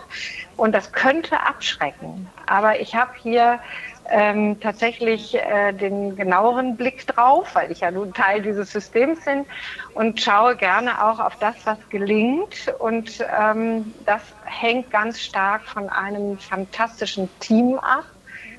Speaker 6: und das könnte abschrecken. Aber ich habe hier ähm, tatsächlich äh, den genaueren Blick drauf, weil ich ja nun Teil dieses Systems bin und schaue gerne auch auf das, was gelingt. Und ähm, das hängt ganz stark von einem fantastischen Team ab,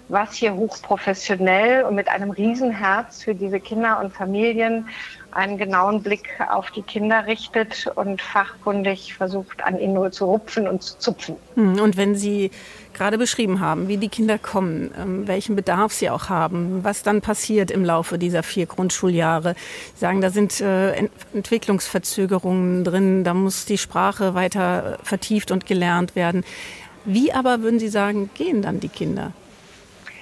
Speaker 6: was hier hochprofessionell und mit einem Riesenherz für diese Kinder und Familien einen genauen Blick auf die Kinder richtet und fachkundig versucht, an ihnen nur zu rupfen und zu zupfen.
Speaker 2: Hm, und wenn Sie gerade beschrieben haben, wie die Kinder kommen, ähm, welchen Bedarf sie auch haben, was dann passiert im Laufe dieser vier Grundschuljahre. Sie sagen, da sind äh, Entwicklungsverzögerungen drin, da muss die Sprache weiter vertieft und gelernt werden. Wie aber würden Sie sagen, gehen dann die Kinder?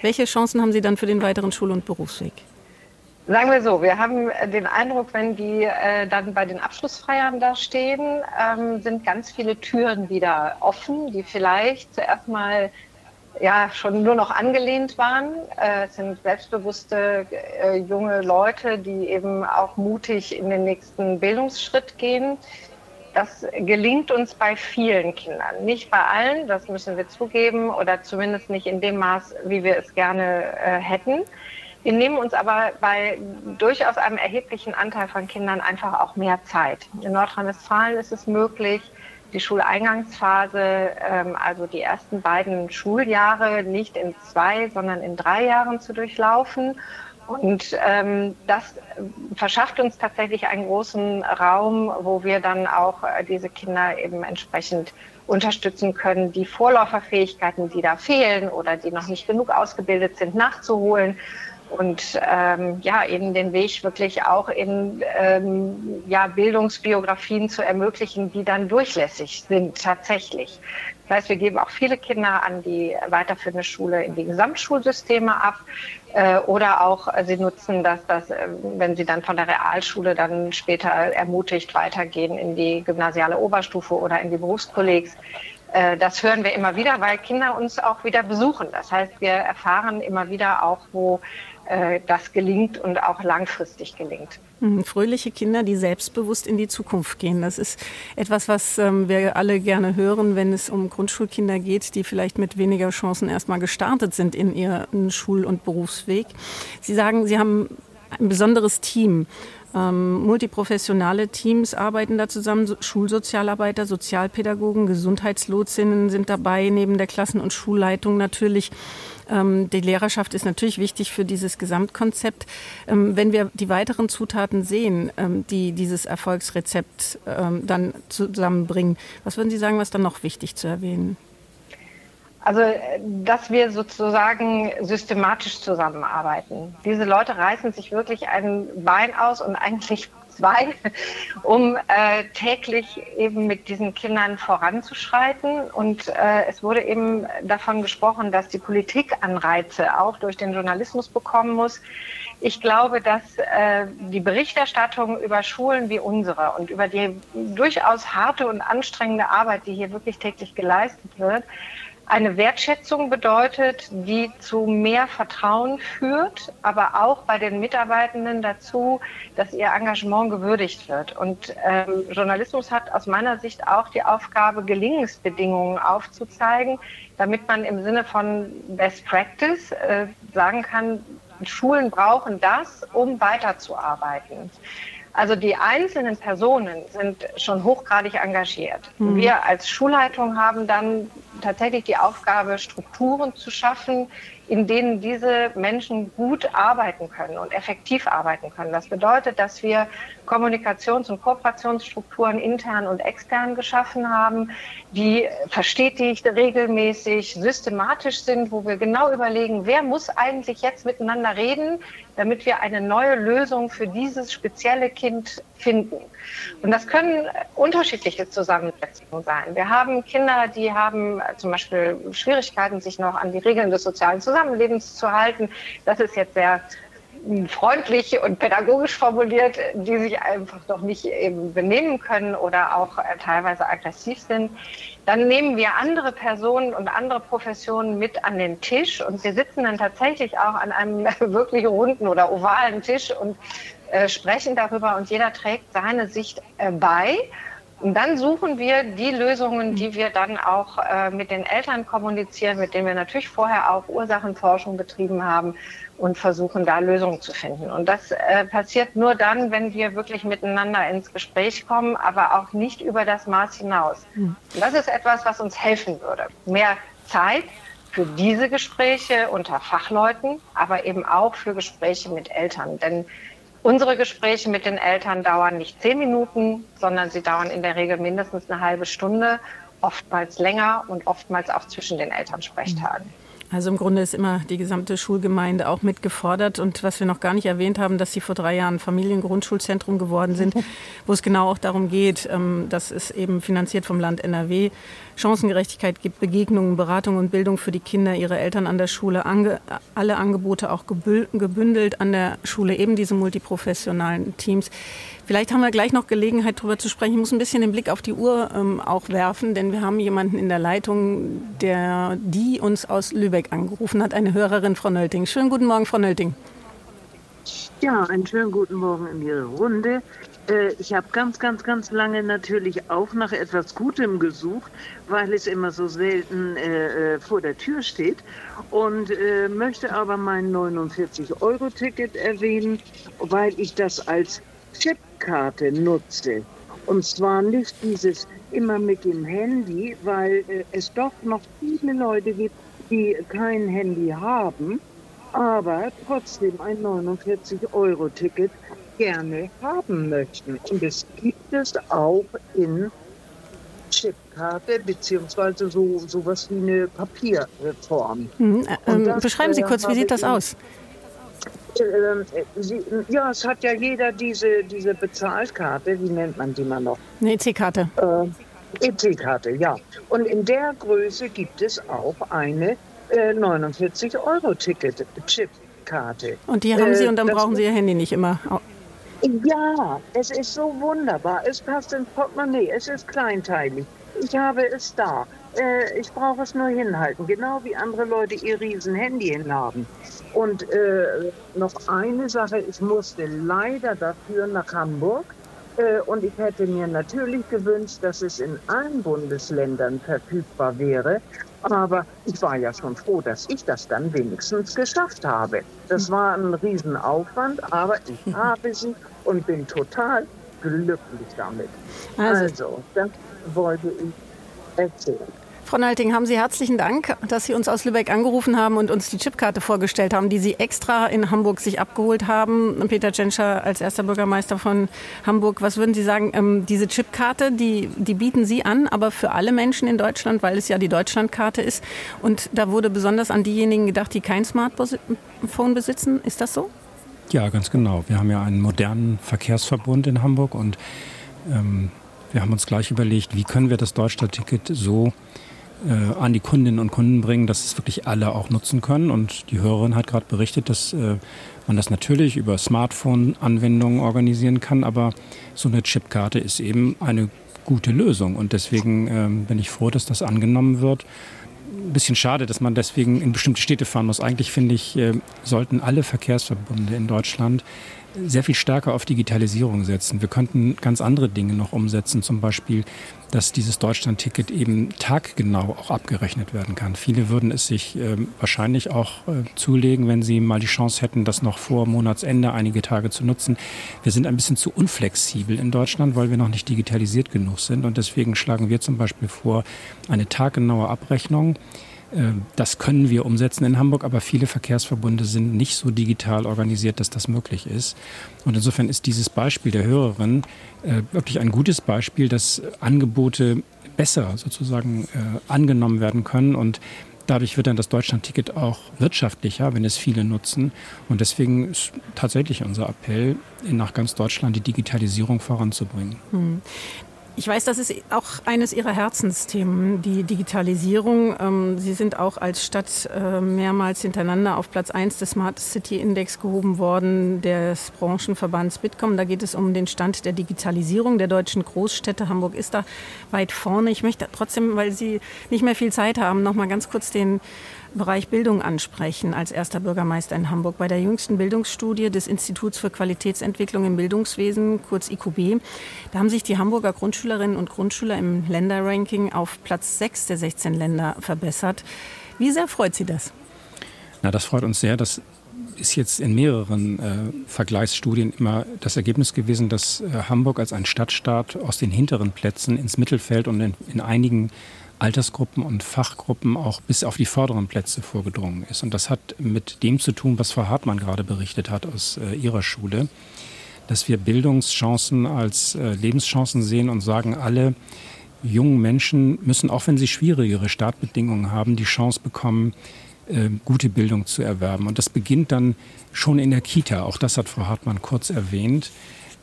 Speaker 2: Welche Chancen haben Sie dann für den weiteren Schul- und Berufsweg?
Speaker 6: Sagen wir so, wir haben den Eindruck, wenn die äh, dann bei den Abschlussfeiern da stehen, ähm, sind ganz viele Türen wieder offen, die vielleicht zuerst mal ja schon nur noch angelehnt waren. Äh, es sind selbstbewusste äh, junge Leute, die eben auch mutig in den nächsten Bildungsschritt gehen. Das gelingt uns bei vielen Kindern, nicht bei allen, das müssen wir zugeben, oder zumindest nicht in dem Maß, wie wir es gerne äh, hätten. Wir nehmen uns aber bei durchaus einem erheblichen Anteil von Kindern einfach auch mehr Zeit. In Nordrhein-Westfalen ist es möglich, die Schuleingangsphase, ähm, also die ersten beiden Schuljahre nicht in zwei, sondern in drei Jahren zu durchlaufen. Und ähm, das verschafft uns tatsächlich einen großen Raum, wo wir dann auch äh, diese Kinder eben entsprechend unterstützen können, die Vorläuferfähigkeiten, die da fehlen oder die noch nicht genug ausgebildet sind, nachzuholen und ähm, ja, eben den Weg wirklich auch in ähm, ja, Bildungsbiografien zu ermöglichen, die dann durchlässig sind tatsächlich. Das heißt, wir geben auch viele Kinder an die weiterführende Schule in die Gesamtschulsysteme ab äh, oder auch äh, sie nutzen das, dass, äh, wenn sie dann von der Realschule dann später ermutigt weitergehen in die gymnasiale Oberstufe oder in die Berufskollegs. Äh, das hören wir immer wieder, weil Kinder uns auch wieder besuchen. Das heißt, wir erfahren immer wieder auch, wo das gelingt und auch langfristig gelingt.
Speaker 2: Mhm, fröhliche Kinder, die selbstbewusst in die Zukunft gehen. Das ist etwas, was ähm, wir alle gerne hören, wenn es um Grundschulkinder geht, die vielleicht mit weniger Chancen erstmal gestartet sind in ihren Schul- und Berufsweg. Sie sagen, Sie haben ein besonderes Team. Ähm, multiprofessionale Teams arbeiten da zusammen. Schulsozialarbeiter, Sozialpädagogen, Gesundheitslotsinnen sind dabei, neben der Klassen- und Schulleitung natürlich. Ähm, die Lehrerschaft ist natürlich wichtig für dieses Gesamtkonzept. Ähm, wenn wir die weiteren Zutaten sehen, ähm, die dieses Erfolgsrezept ähm, dann zusammenbringen, was würden Sie sagen, was dann noch wichtig zu erwähnen?
Speaker 6: Also, dass wir sozusagen systematisch zusammenarbeiten. Diese Leute reißen sich wirklich ein Bein aus und eigentlich zwei, um äh, täglich eben mit diesen Kindern voranzuschreiten. Und äh, es wurde eben davon gesprochen, dass die Politik Anreize auch durch den Journalismus bekommen muss. Ich glaube, dass äh, die Berichterstattung über Schulen wie unsere und über die durchaus harte und anstrengende Arbeit, die hier wirklich täglich geleistet wird, eine Wertschätzung bedeutet, die zu mehr Vertrauen führt, aber auch bei den Mitarbeitenden dazu, dass ihr Engagement gewürdigt wird. Und ähm, Journalismus hat aus meiner Sicht auch die Aufgabe, Gelingensbedingungen aufzuzeigen, damit man im Sinne von Best Practice äh, sagen kann, Schulen brauchen das, um weiterzuarbeiten. Also die einzelnen Personen sind schon hochgradig engagiert. Mhm. Wir als Schulleitung haben dann tatsächlich die Aufgabe, Strukturen zu schaffen, in denen diese Menschen gut arbeiten können und effektiv arbeiten können. Das bedeutet, dass wir Kommunikations- und Kooperationsstrukturen intern und extern geschaffen haben, die verstetigt, regelmäßig, systematisch sind, wo wir genau überlegen, wer muss eigentlich jetzt miteinander reden, damit wir eine neue Lösung für dieses spezielle Kind finden. Und das können unterschiedliche Zusammensetzungen sein. Wir haben Kinder, die haben zum Beispiel Schwierigkeiten, sich noch an die Regeln des sozialen Zusammenlebens zu halten. Das ist jetzt sehr freundlich und pädagogisch formuliert, die sich einfach noch nicht eben benehmen können oder auch äh, teilweise aggressiv sind. Dann nehmen wir andere Personen und andere Professionen mit an den Tisch und wir sitzen dann tatsächlich auch an einem wirklich runden oder ovalen Tisch und äh, sprechen darüber und jeder trägt seine Sicht äh, bei. Und dann suchen wir die Lösungen, die wir dann auch äh, mit den Eltern kommunizieren, mit denen wir natürlich vorher auch Ursachenforschung betrieben haben und versuchen da Lösungen zu finden. Und das äh, passiert nur dann, wenn wir wirklich miteinander ins Gespräch kommen, aber auch nicht über das Maß hinaus. Hm. Und das ist etwas, was uns helfen würde. Mehr Zeit für diese Gespräche unter Fachleuten, aber eben auch für Gespräche mit Eltern. Denn Unsere Gespräche mit den Eltern dauern nicht zehn Minuten, sondern sie dauern in der Regel mindestens eine halbe Stunde, oftmals länger und oftmals auch zwischen den Elternsprechtagen.
Speaker 2: Also im Grunde ist immer die gesamte Schulgemeinde auch mitgefordert. Und was wir noch gar nicht erwähnt haben, dass Sie vor drei Jahren Familiengrundschulzentrum geworden sind, wo es genau auch darum geht, ähm, das ist eben finanziert vom Land NRW, Chancengerechtigkeit gibt, Begegnungen, Beratung und Bildung für die Kinder, ihre Eltern an der Schule, ange, alle Angebote auch gebündelt an der Schule, eben diese multiprofessionalen Teams. Vielleicht haben wir gleich noch Gelegenheit, darüber zu sprechen. Ich muss ein bisschen den Blick auf die Uhr ähm, auch werfen, denn wir haben jemanden in der Leitung, der die uns aus Lübeck angerufen hat, eine Hörerin, Frau Nölting. Schönen guten Morgen, Frau Nölting.
Speaker 7: Ja, einen schönen guten Morgen in Ihre Runde. Äh, ich habe ganz, ganz, ganz lange natürlich auch nach etwas Gutem gesucht, weil es immer so selten äh, äh vor der Tür steht und äh, möchte aber mein 49-Euro-Ticket erwähnen, weil ich das als Chipkarte nutze. Und zwar nicht dieses immer mit dem Handy, weil äh, es doch noch viele Leute gibt, die kein Handy haben, aber trotzdem ein 49-Euro-Ticket gerne haben möchten. Und es gibt es auch in Chipkarte beziehungsweise so sowas wie eine Papierform.
Speaker 2: Mhm, äh, das, beschreiben Sie äh, kurz, wie sieht das aus?
Speaker 7: Ähm, Sie, ja, es hat ja jeder diese, diese Bezahlkarte, wie nennt man die mal noch?
Speaker 2: Eine EC-Karte.
Speaker 7: Äh, EC-Karte, ja. Und in der Größe gibt es auch eine äh, 49-Euro-Ticket-Chip-Karte.
Speaker 2: Und die haben Sie und dann äh, brauchen Sie Ihr Handy nicht immer.
Speaker 7: Ja, es ist so wunderbar. Es passt ins Portemonnaie. Es ist kleinteilig. Ich habe es da. Äh, ich brauche es nur hinhalten. Genau wie andere Leute ihr riesen Handy hinhaben. Und äh, noch eine Sache. Ich musste leider dafür nach Hamburg. Äh, und ich hätte mir natürlich gewünscht, dass es in allen Bundesländern verfügbar wäre. Aber ich war ja schon froh, dass ich das dann wenigstens geschafft habe. Das war ein Riesenaufwand, aber ich habe sie und bin total glücklich damit. Also, also das wollte ich erzählen.
Speaker 2: Frau Nalting, haben Sie herzlichen Dank, dass Sie uns aus Lübeck angerufen haben und uns die Chipkarte vorgestellt haben, die Sie extra in Hamburg sich abgeholt haben. Peter Tschentscher als erster Bürgermeister von Hamburg. Was würden Sie sagen, ähm, diese Chipkarte, die, die bieten Sie an, aber für alle Menschen in Deutschland, weil es ja die Deutschlandkarte ist. Und da wurde besonders an diejenigen gedacht, die kein Smartphone besitzen. Ist das so?
Speaker 5: Ja, ganz genau. Wir haben ja einen modernen Verkehrsverbund in Hamburg und ähm, wir haben uns gleich überlegt, wie können wir das Deutschlandticket so äh, an die Kundinnen und Kunden bringen, dass es wirklich alle auch nutzen können. Und die Hörerin hat gerade berichtet, dass äh, man das natürlich über Smartphone-Anwendungen organisieren kann, aber so eine Chipkarte ist eben eine gute Lösung. Und deswegen äh, bin ich froh, dass das angenommen wird. Ein bisschen schade, dass man deswegen in bestimmte Städte fahren muss. Eigentlich finde ich, äh, sollten alle Verkehrsverbunde in Deutschland sehr viel stärker auf Digitalisierung setzen. Wir könnten ganz andere Dinge noch umsetzen, zum Beispiel, dass dieses Deutschland-Ticket eben taggenau auch abgerechnet werden kann. Viele würden es sich äh, wahrscheinlich auch äh, zulegen, wenn sie mal die Chance hätten, das noch vor Monatsende einige Tage zu nutzen. Wir sind ein bisschen zu unflexibel in Deutschland, weil wir noch nicht digitalisiert genug sind. Und deswegen schlagen wir zum Beispiel vor, eine taggenaue Abrechnung das können wir umsetzen in Hamburg, aber viele Verkehrsverbunde sind nicht so digital organisiert, dass das möglich ist. Und insofern ist dieses Beispiel der Hörerin äh, wirklich ein gutes Beispiel, dass Angebote besser sozusagen äh, angenommen werden können und Dadurch wird dann das Deutschlandticket auch wirtschaftlicher, wenn es viele nutzen. Und deswegen ist tatsächlich unser Appell, nach ganz Deutschland die Digitalisierung voranzubringen. Hm.
Speaker 2: Ich weiß, das ist auch eines Ihrer Herzensthemen, die Digitalisierung. Ähm, Sie sind auch als Stadt äh, mehrmals hintereinander auf Platz 1 des Smart City Index gehoben worden, des Branchenverbands Bitkom. Da geht es um den Stand der Digitalisierung der deutschen Großstädte. Hamburg ist da weit vorne. Ich möchte trotzdem, weil Sie nicht mehr viel Zeit haben, noch mal ganz kurz den Bereich Bildung ansprechen als erster Bürgermeister in Hamburg. Bei der jüngsten Bildungsstudie des Instituts für Qualitätsentwicklung im Bildungswesen, kurz IQB, da haben sich die Hamburger Grundschülerinnen und Grundschüler im Länderranking auf Platz 6 der 16 Länder verbessert. Wie sehr freut Sie das?
Speaker 5: Na, das freut uns sehr. Das ist jetzt in mehreren äh, Vergleichsstudien immer das Ergebnis gewesen, dass äh, Hamburg als ein Stadtstaat aus den hinteren Plätzen ins Mittelfeld und in, in einigen Altersgruppen und Fachgruppen auch bis auf die vorderen Plätze vorgedrungen ist. Und das hat mit dem zu tun, was Frau Hartmann gerade berichtet hat aus äh, ihrer Schule, dass wir Bildungschancen als äh, Lebenschancen sehen und sagen, alle jungen Menschen müssen, auch wenn sie schwierigere Startbedingungen haben, die Chance bekommen, äh, gute Bildung zu erwerben. Und das beginnt dann schon in der Kita. Auch das hat Frau Hartmann kurz erwähnt.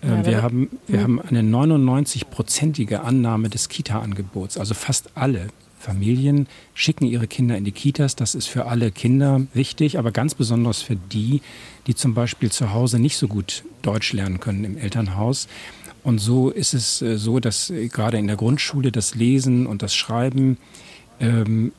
Speaker 5: Ja, wir haben, wir haben eine 99-prozentige Annahme des Kita-Angebots. Also fast alle Familien schicken ihre Kinder in die Kitas. Das ist für alle Kinder wichtig, aber ganz besonders für die, die zum Beispiel zu Hause nicht so gut Deutsch lernen können im Elternhaus. Und so ist es äh, so, dass äh, gerade in der Grundschule das Lesen und das Schreiben ähm,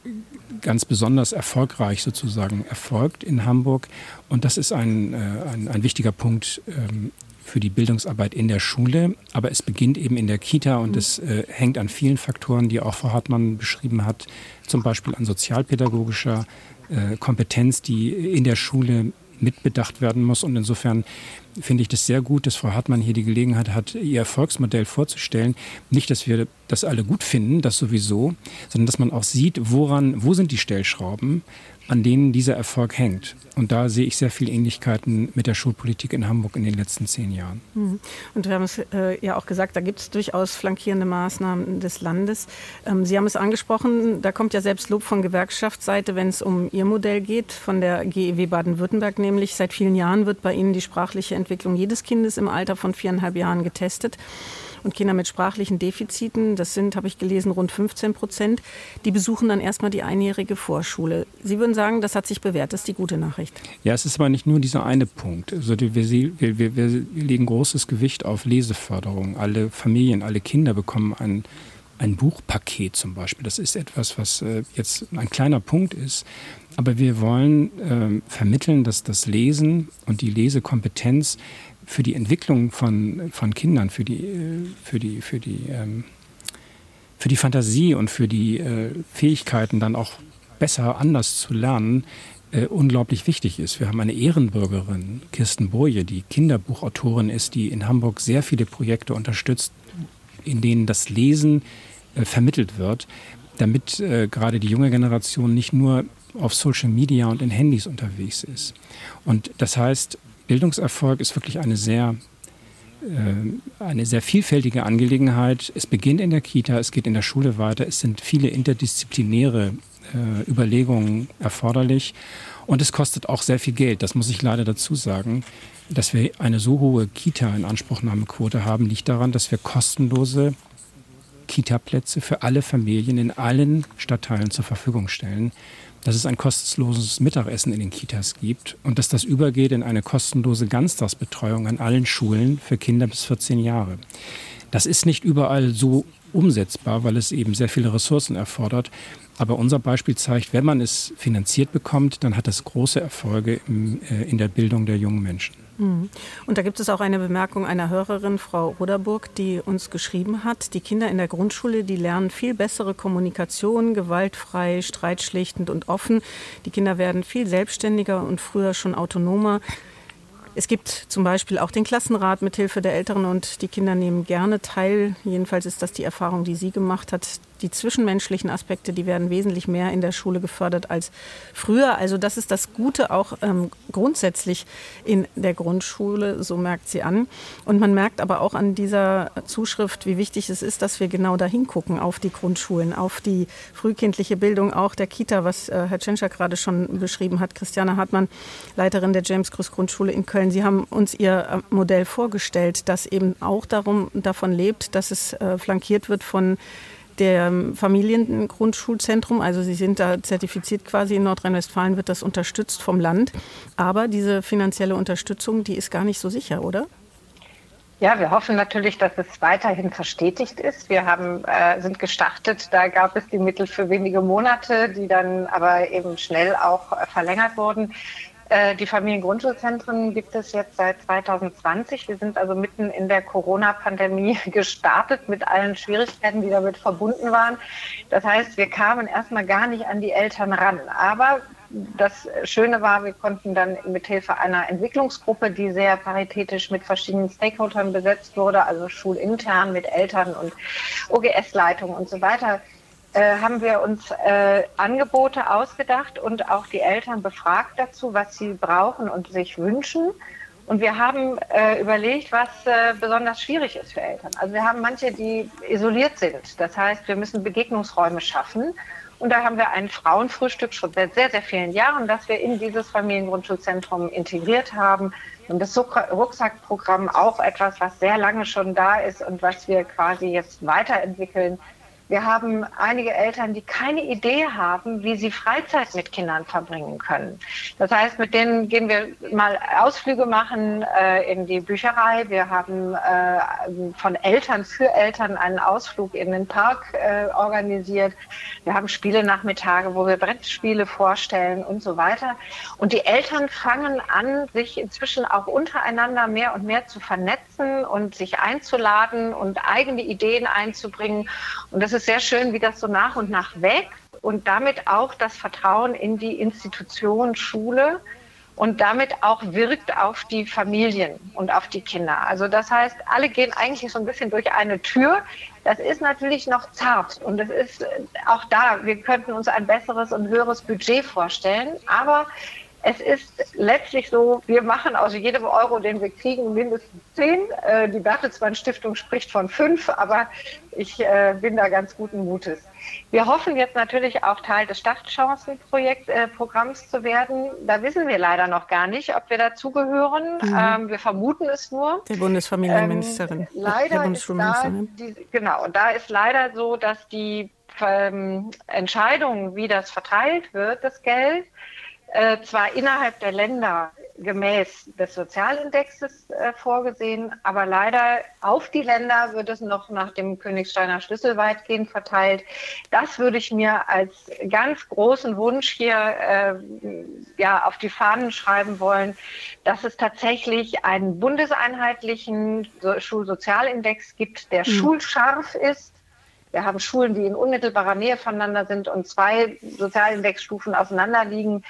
Speaker 5: ganz besonders erfolgreich sozusagen erfolgt in Hamburg. Und das ist ein, äh, ein, ein wichtiger Punkt ähm, für die Bildungsarbeit in der Schule, aber es beginnt eben in der Kita und mhm. es äh, hängt an vielen Faktoren, die auch Frau Hartmann beschrieben hat, zum Beispiel an sozialpädagogischer äh, Kompetenz, die in der Schule mitbedacht werden muss. Und insofern finde ich das sehr gut, dass Frau Hartmann hier die Gelegenheit hat, ihr Erfolgsmodell vorzustellen. Nicht, dass wir das alle gut finden, das sowieso, sondern dass man auch sieht, woran, wo sind die Stellschrauben, an denen dieser Erfolg hängt. Und da sehe ich sehr viele Ähnlichkeiten mit der Schulpolitik in Hamburg in den letzten zehn Jahren.
Speaker 2: Mhm. Und wir haben es äh, ja auch gesagt, da gibt es durchaus flankierende Maßnahmen des Landes. Ähm, Sie haben es angesprochen, da kommt ja selbst Lob von Gewerkschaftsseite, wenn es um Ihr Modell geht, von der GEW Baden-Württemberg nämlich. Seit vielen Jahren wird bei Ihnen die sprachliche Entwicklung jedes Kindes im Alter von viereinhalb Jahren getestet und Kinder mit sprachlichen Defiziten, das sind, habe ich gelesen, rund 15 Prozent, die besuchen dann erstmal die einjährige Vorschule. Sie würden sagen, das hat sich bewährt, das ist die gute Nachricht.
Speaker 5: Ja, es ist aber nicht nur dieser eine Punkt. Also wir, wir, wir, wir legen großes Gewicht auf Leseförderung. Alle Familien, alle Kinder bekommen ein ein Buchpaket zum Beispiel. Das ist etwas, was äh, jetzt ein kleiner Punkt ist. Aber wir wollen äh, vermitteln, dass das Lesen und die Lesekompetenz für die Entwicklung von, von Kindern, für die, äh, für die, für die, ähm, für die Fantasie und für die äh, Fähigkeiten dann auch besser anders zu lernen, äh, unglaublich wichtig ist. Wir haben eine Ehrenbürgerin, Kirsten Boje, die Kinderbuchautorin ist, die in Hamburg sehr viele Projekte unterstützt, in denen das Lesen äh, vermittelt wird, damit äh, gerade die junge Generation nicht nur auf Social Media und in Handys unterwegs ist. Und das heißt, Bildungserfolg ist wirklich eine sehr, äh, eine sehr vielfältige Angelegenheit. Es beginnt in der Kita, es geht in der Schule weiter, es sind viele interdisziplinäre äh, Überlegungen erforderlich und es kostet auch sehr viel Geld. Das muss ich leider dazu sagen. Dass wir eine so hohe Kita-Inanspruchnahmequote haben, liegt daran, dass wir kostenlose Kita-Plätze für alle Familien in allen Stadtteilen zur Verfügung stellen dass es ein kostenloses Mittagessen in den Kitas gibt und dass das übergeht in eine kostenlose Ganztagsbetreuung an allen Schulen für Kinder bis 14 Jahre. Das ist nicht überall so umsetzbar, weil es eben sehr viele Ressourcen erfordert. Aber unser Beispiel zeigt, wenn man es finanziert bekommt, dann hat das große Erfolge äh, in der Bildung der jungen Menschen.
Speaker 2: Mhm. Und da gibt es auch eine Bemerkung einer Hörerin, Frau Roderburg, die uns geschrieben hat, die Kinder in der Grundschule, die lernen viel bessere Kommunikation, gewaltfrei, streitschlichtend und offen. Die Kinder werden viel selbstständiger und früher schon autonomer. Es gibt zum Beispiel auch den Klassenrat mit Hilfe der Eltern und die Kinder nehmen gerne teil. Jedenfalls ist das die Erfahrung, die sie gemacht hat die zwischenmenschlichen Aspekte, die werden wesentlich mehr in der Schule gefördert als früher. Also das ist das Gute auch ähm, grundsätzlich in der Grundschule, so merkt sie an. Und man merkt aber auch an dieser Zuschrift, wie wichtig es ist, dass wir genau dahin gucken auf die Grundschulen, auf die frühkindliche Bildung, auch der Kita, was äh, Herr Tschentscher gerade schon beschrieben hat. Christiane Hartmann, Leiterin der James Krüss Grundschule in Köln. Sie haben uns Ihr äh, Modell vorgestellt, das eben auch darum, davon lebt, dass es äh, flankiert wird von der Familiengrundschulzentrum. Also Sie sind da zertifiziert quasi in Nordrhein-Westfalen, wird das unterstützt vom Land. Aber diese finanzielle Unterstützung, die ist gar nicht so sicher, oder?
Speaker 6: Ja, wir hoffen natürlich, dass es weiterhin verstetigt ist. Wir haben, äh, sind gestartet, da gab es die Mittel für wenige Monate, die dann aber eben schnell auch äh, verlängert wurden. Äh, die Familiengrundschulzentren gibt es jetzt seit 2020. Wir sind also mitten in der Corona-Pandemie gestartet mit allen Schwierigkeiten, die damit verbunden waren. Das heißt, wir kamen erstmal gar nicht an die Eltern ran. Aber das Schöne war, wir konnten dann mit Hilfe einer Entwicklungsgruppe, die sehr paritätisch mit verschiedenen Stakeholdern besetzt wurde, also schulintern mit Eltern und OGS-Leitungen und so weiter, äh, haben wir uns äh, Angebote ausgedacht und auch die Eltern befragt dazu, was sie brauchen und sich wünschen. Und wir haben äh, überlegt, was äh, besonders schwierig ist für Eltern. Also wir haben manche, die isoliert sind. Das heißt, wir müssen Begegnungsräume schaffen. Und da haben wir ein Frauenfrühstück schon seit sehr, sehr vielen Jahren, das wir in dieses Familiengrundschulzentrum integriert haben. Und das Rucksackprogramm auch etwas, was sehr lange schon da ist und was wir quasi jetzt weiterentwickeln wir haben einige Eltern, die keine Idee haben, wie sie Freizeit mit Kindern verbringen können. Das heißt, mit denen gehen wir mal Ausflüge machen äh, in die Bücherei. Wir haben äh, von Eltern für Eltern einen Ausflug in den Park äh, organisiert. Wir haben Spiele-Nachmittage, wo wir Brettspiele vorstellen und so weiter. Und die Eltern fangen an, sich inzwischen auch untereinander mehr und mehr zu vernetzen und sich einzuladen und eigene Ideen einzubringen. Und das ist sehr schön, wie das so nach und nach wächst und damit auch das Vertrauen in die Institution Schule und damit auch wirkt auf die Familien und auf die Kinder. Also das heißt, alle gehen eigentlich so ein bisschen durch eine Tür. Das ist natürlich noch zart und es ist auch da, wir könnten uns ein besseres und höheres Budget vorstellen, aber es ist letztlich so, wir machen aus jedem Euro, den wir kriegen, mindestens zehn. Äh, die Bertelsmann Stiftung spricht von fünf, aber ich äh, bin da ganz guten Mutes. Wir hoffen jetzt natürlich auch Teil des Startchancenprogramms äh, zu werden. Da wissen wir leider noch gar nicht, ob wir dazugehören. Mhm. Ähm, wir vermuten es nur.
Speaker 2: Der Bundesfamilienministerin. Ähm,
Speaker 6: leider ist da, die, genau, und da ist leider so, dass die ähm, Entscheidung, wie das verteilt wird, das Geld, äh, zwar innerhalb der Länder gemäß des Sozialindexes äh, vorgesehen, aber leider auf die Länder wird es noch nach dem Königsteiner Schlüssel weitgehend verteilt. Das würde ich mir als ganz großen Wunsch hier äh, ja, auf die Fahnen schreiben wollen, dass es tatsächlich einen bundeseinheitlichen Schulsozialindex gibt, der mhm. schulscharf ist wir haben Schulen, die in unmittelbarer Nähe voneinander sind und zwei Sozialindexstufen auseinander liegen.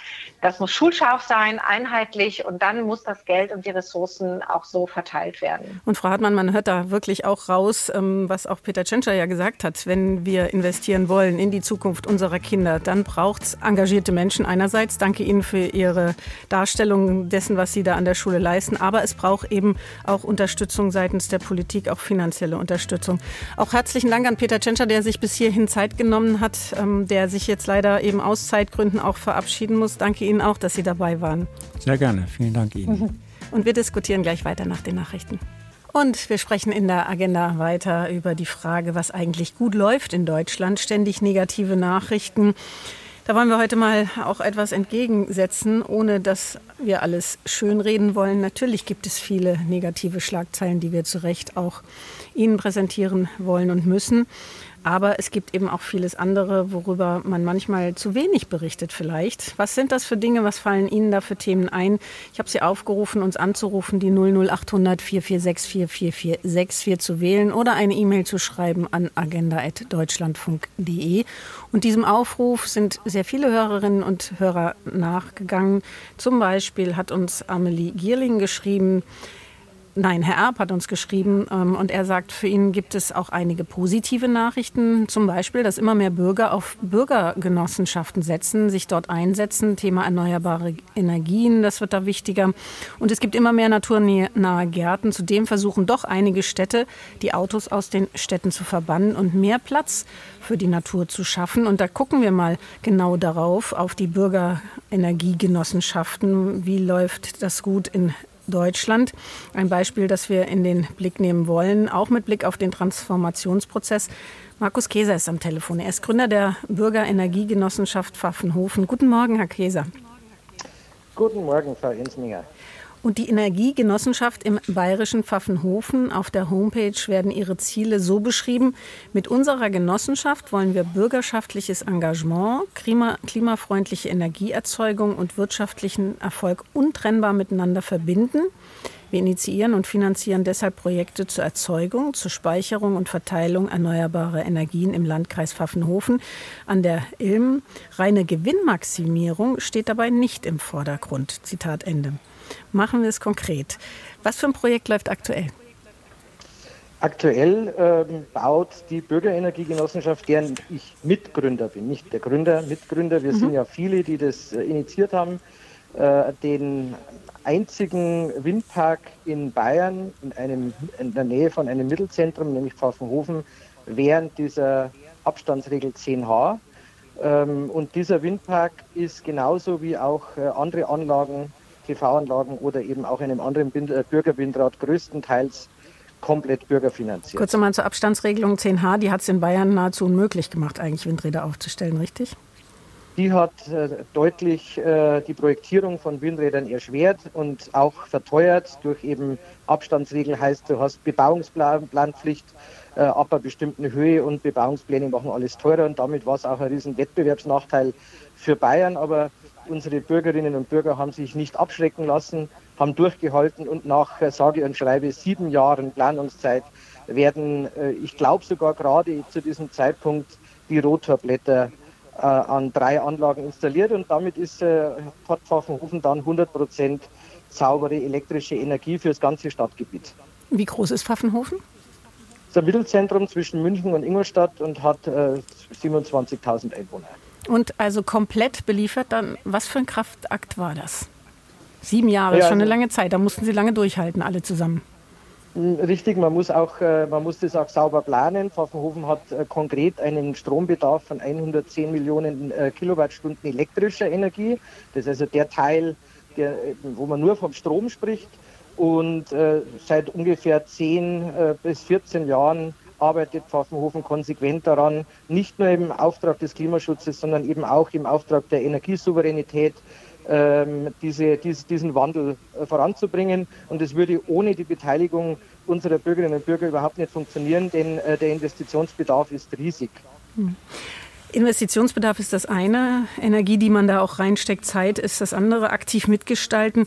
Speaker 6: Das muss schulscharf sein, einheitlich und dann muss das Geld und die Ressourcen auch so verteilt werden.
Speaker 2: Und Frau Hartmann, man hört da wirklich auch raus, ähm, was auch Peter Tschentscher ja gesagt hat. Wenn wir investieren wollen in die Zukunft unserer Kinder, dann braucht es engagierte Menschen einerseits. Danke Ihnen für Ihre Darstellung dessen, was Sie da an der Schule leisten. Aber es braucht eben auch Unterstützung seitens der Politik, auch finanzielle Unterstützung. Auch herzlichen Dank an Peter Tschentscher Tschentscher, der sich bis hierhin Zeit genommen hat, ähm, der sich jetzt leider eben aus Zeitgründen auch verabschieden muss. Danke Ihnen auch, dass Sie dabei waren.
Speaker 5: Sehr gerne. Vielen Dank Ihnen.
Speaker 2: Und wir diskutieren gleich weiter nach den Nachrichten. Und wir sprechen in der Agenda weiter über die Frage, was eigentlich gut läuft in Deutschland. Ständig negative Nachrichten. Da wollen wir heute mal auch etwas entgegensetzen, ohne dass wir alles schönreden wollen. Natürlich gibt es viele negative Schlagzeilen, die wir zu Recht auch Ihnen präsentieren wollen und müssen. Aber es gibt eben auch vieles andere, worüber man manchmal zu wenig berichtet vielleicht. Was sind das für Dinge? Was fallen Ihnen da für Themen ein? Ich habe Sie aufgerufen, uns anzurufen, die 00800 446 4464 zu wählen oder eine E-Mail zu schreiben an agenda.deutschlandfunk.de. Und diesem Aufruf sind sehr viele Hörerinnen und Hörer nachgegangen. Zum Beispiel hat uns Amelie Gierling geschrieben, Nein, Herr Erb hat uns geschrieben ähm, und er sagt, für ihn gibt es auch einige positive Nachrichten. Zum Beispiel, dass immer mehr Bürger auf Bürgergenossenschaften setzen, sich dort einsetzen. Thema erneuerbare Energien, das wird da wichtiger. Und es gibt immer mehr naturnahe Gärten. Zudem versuchen doch einige Städte, die Autos aus den Städten zu verbannen und mehr Platz für die Natur zu schaffen. Und da gucken wir mal genau darauf, auf die Bürgerenergiegenossenschaften. Wie läuft das gut in Deutschland. Ein Beispiel, das wir in den Blick nehmen wollen, auch mit Blick auf den Transformationsprozess. Markus Käser ist am Telefon. Er ist Gründer der Bürgerenergiegenossenschaft Pfaffenhofen. Guten Morgen, Herr Käser.
Speaker 8: Guten Morgen, Frau Insminger.
Speaker 2: Und die Energiegenossenschaft im bayerischen Pfaffenhofen. Auf der Homepage werden ihre Ziele so beschrieben. Mit unserer Genossenschaft wollen wir bürgerschaftliches Engagement, klima klimafreundliche Energieerzeugung und wirtschaftlichen Erfolg untrennbar miteinander verbinden. Wir initiieren und finanzieren deshalb Projekte zur Erzeugung, zur Speicherung und Verteilung erneuerbarer Energien im Landkreis Pfaffenhofen an der Ilm. Reine Gewinnmaximierung steht dabei nicht im Vordergrund. Zitat Ende. Machen wir es konkret. Was für ein Projekt läuft aktuell?
Speaker 8: Aktuell ähm, baut die Bürgerenergiegenossenschaft, deren ich Mitgründer bin, nicht der Gründer, Mitgründer. Wir mhm. sind ja viele, die das äh, initiiert haben, äh, den einzigen Windpark in Bayern in, einem, in der Nähe von einem Mittelzentrum, nämlich Pfaffenhofen, während dieser Abstandsregel 10H. Ähm, und dieser Windpark ist genauso wie auch äh, andere Anlagen PV-Anlagen oder eben auch einem anderen äh, Bürgerwindrad größtenteils komplett bürgerfinanziert.
Speaker 2: Kurz nochmal zur Abstandsregelung 10H, die hat es in Bayern nahezu unmöglich gemacht, eigentlich Windräder aufzustellen, richtig?
Speaker 8: Die hat äh, deutlich äh, die Projektierung von Windrädern erschwert und auch verteuert durch eben Abstandsregeln heißt, du hast Bebauungsplanpflicht äh, ab einer bestimmten Höhe und Bebauungspläne machen alles teurer und damit war es auch ein riesen Wettbewerbsnachteil für Bayern, aber Unsere Bürgerinnen und Bürger haben sich nicht abschrecken lassen, haben durchgehalten und nach äh, sage und schreibe sieben Jahren Planungszeit werden, äh, ich glaube sogar gerade zu diesem Zeitpunkt, die Rotorblätter äh, an drei Anlagen installiert und damit ist äh, Pfaffenhofen dann 100 Prozent saubere elektrische Energie für das ganze Stadtgebiet.
Speaker 2: Wie groß ist Pfaffenhofen?
Speaker 8: Es ist ein Mittelzentrum zwischen München und Ingolstadt und hat äh, 27.000 Einwohner.
Speaker 2: Und also komplett beliefert dann, was für ein Kraftakt war das? Sieben Jahre, ja, schon eine also lange Zeit, da mussten Sie lange durchhalten, alle zusammen.
Speaker 8: Hm, richtig, man muss auch, äh, man muss das auch sauber planen. Pfaffenhofen hat äh, konkret einen Strombedarf von 110 Millionen äh, Kilowattstunden elektrischer Energie. Das ist also der Teil, der, wo man nur vom Strom spricht. Und seit ungefähr 10 äh, bis 14 Jahren arbeitet Pfaffenhofen konsequent daran, nicht nur im Auftrag des Klimaschutzes, sondern eben auch im Auftrag der Energiesouveränität ähm, diese, dies, diesen Wandel äh, voranzubringen. Und es würde ohne die Beteiligung unserer Bürgerinnen und Bürger überhaupt nicht funktionieren, denn äh, der Investitionsbedarf ist riesig.
Speaker 2: Hm. Investitionsbedarf ist das eine, Energie, die man da auch reinsteckt, Zeit ist das andere, aktiv mitgestalten.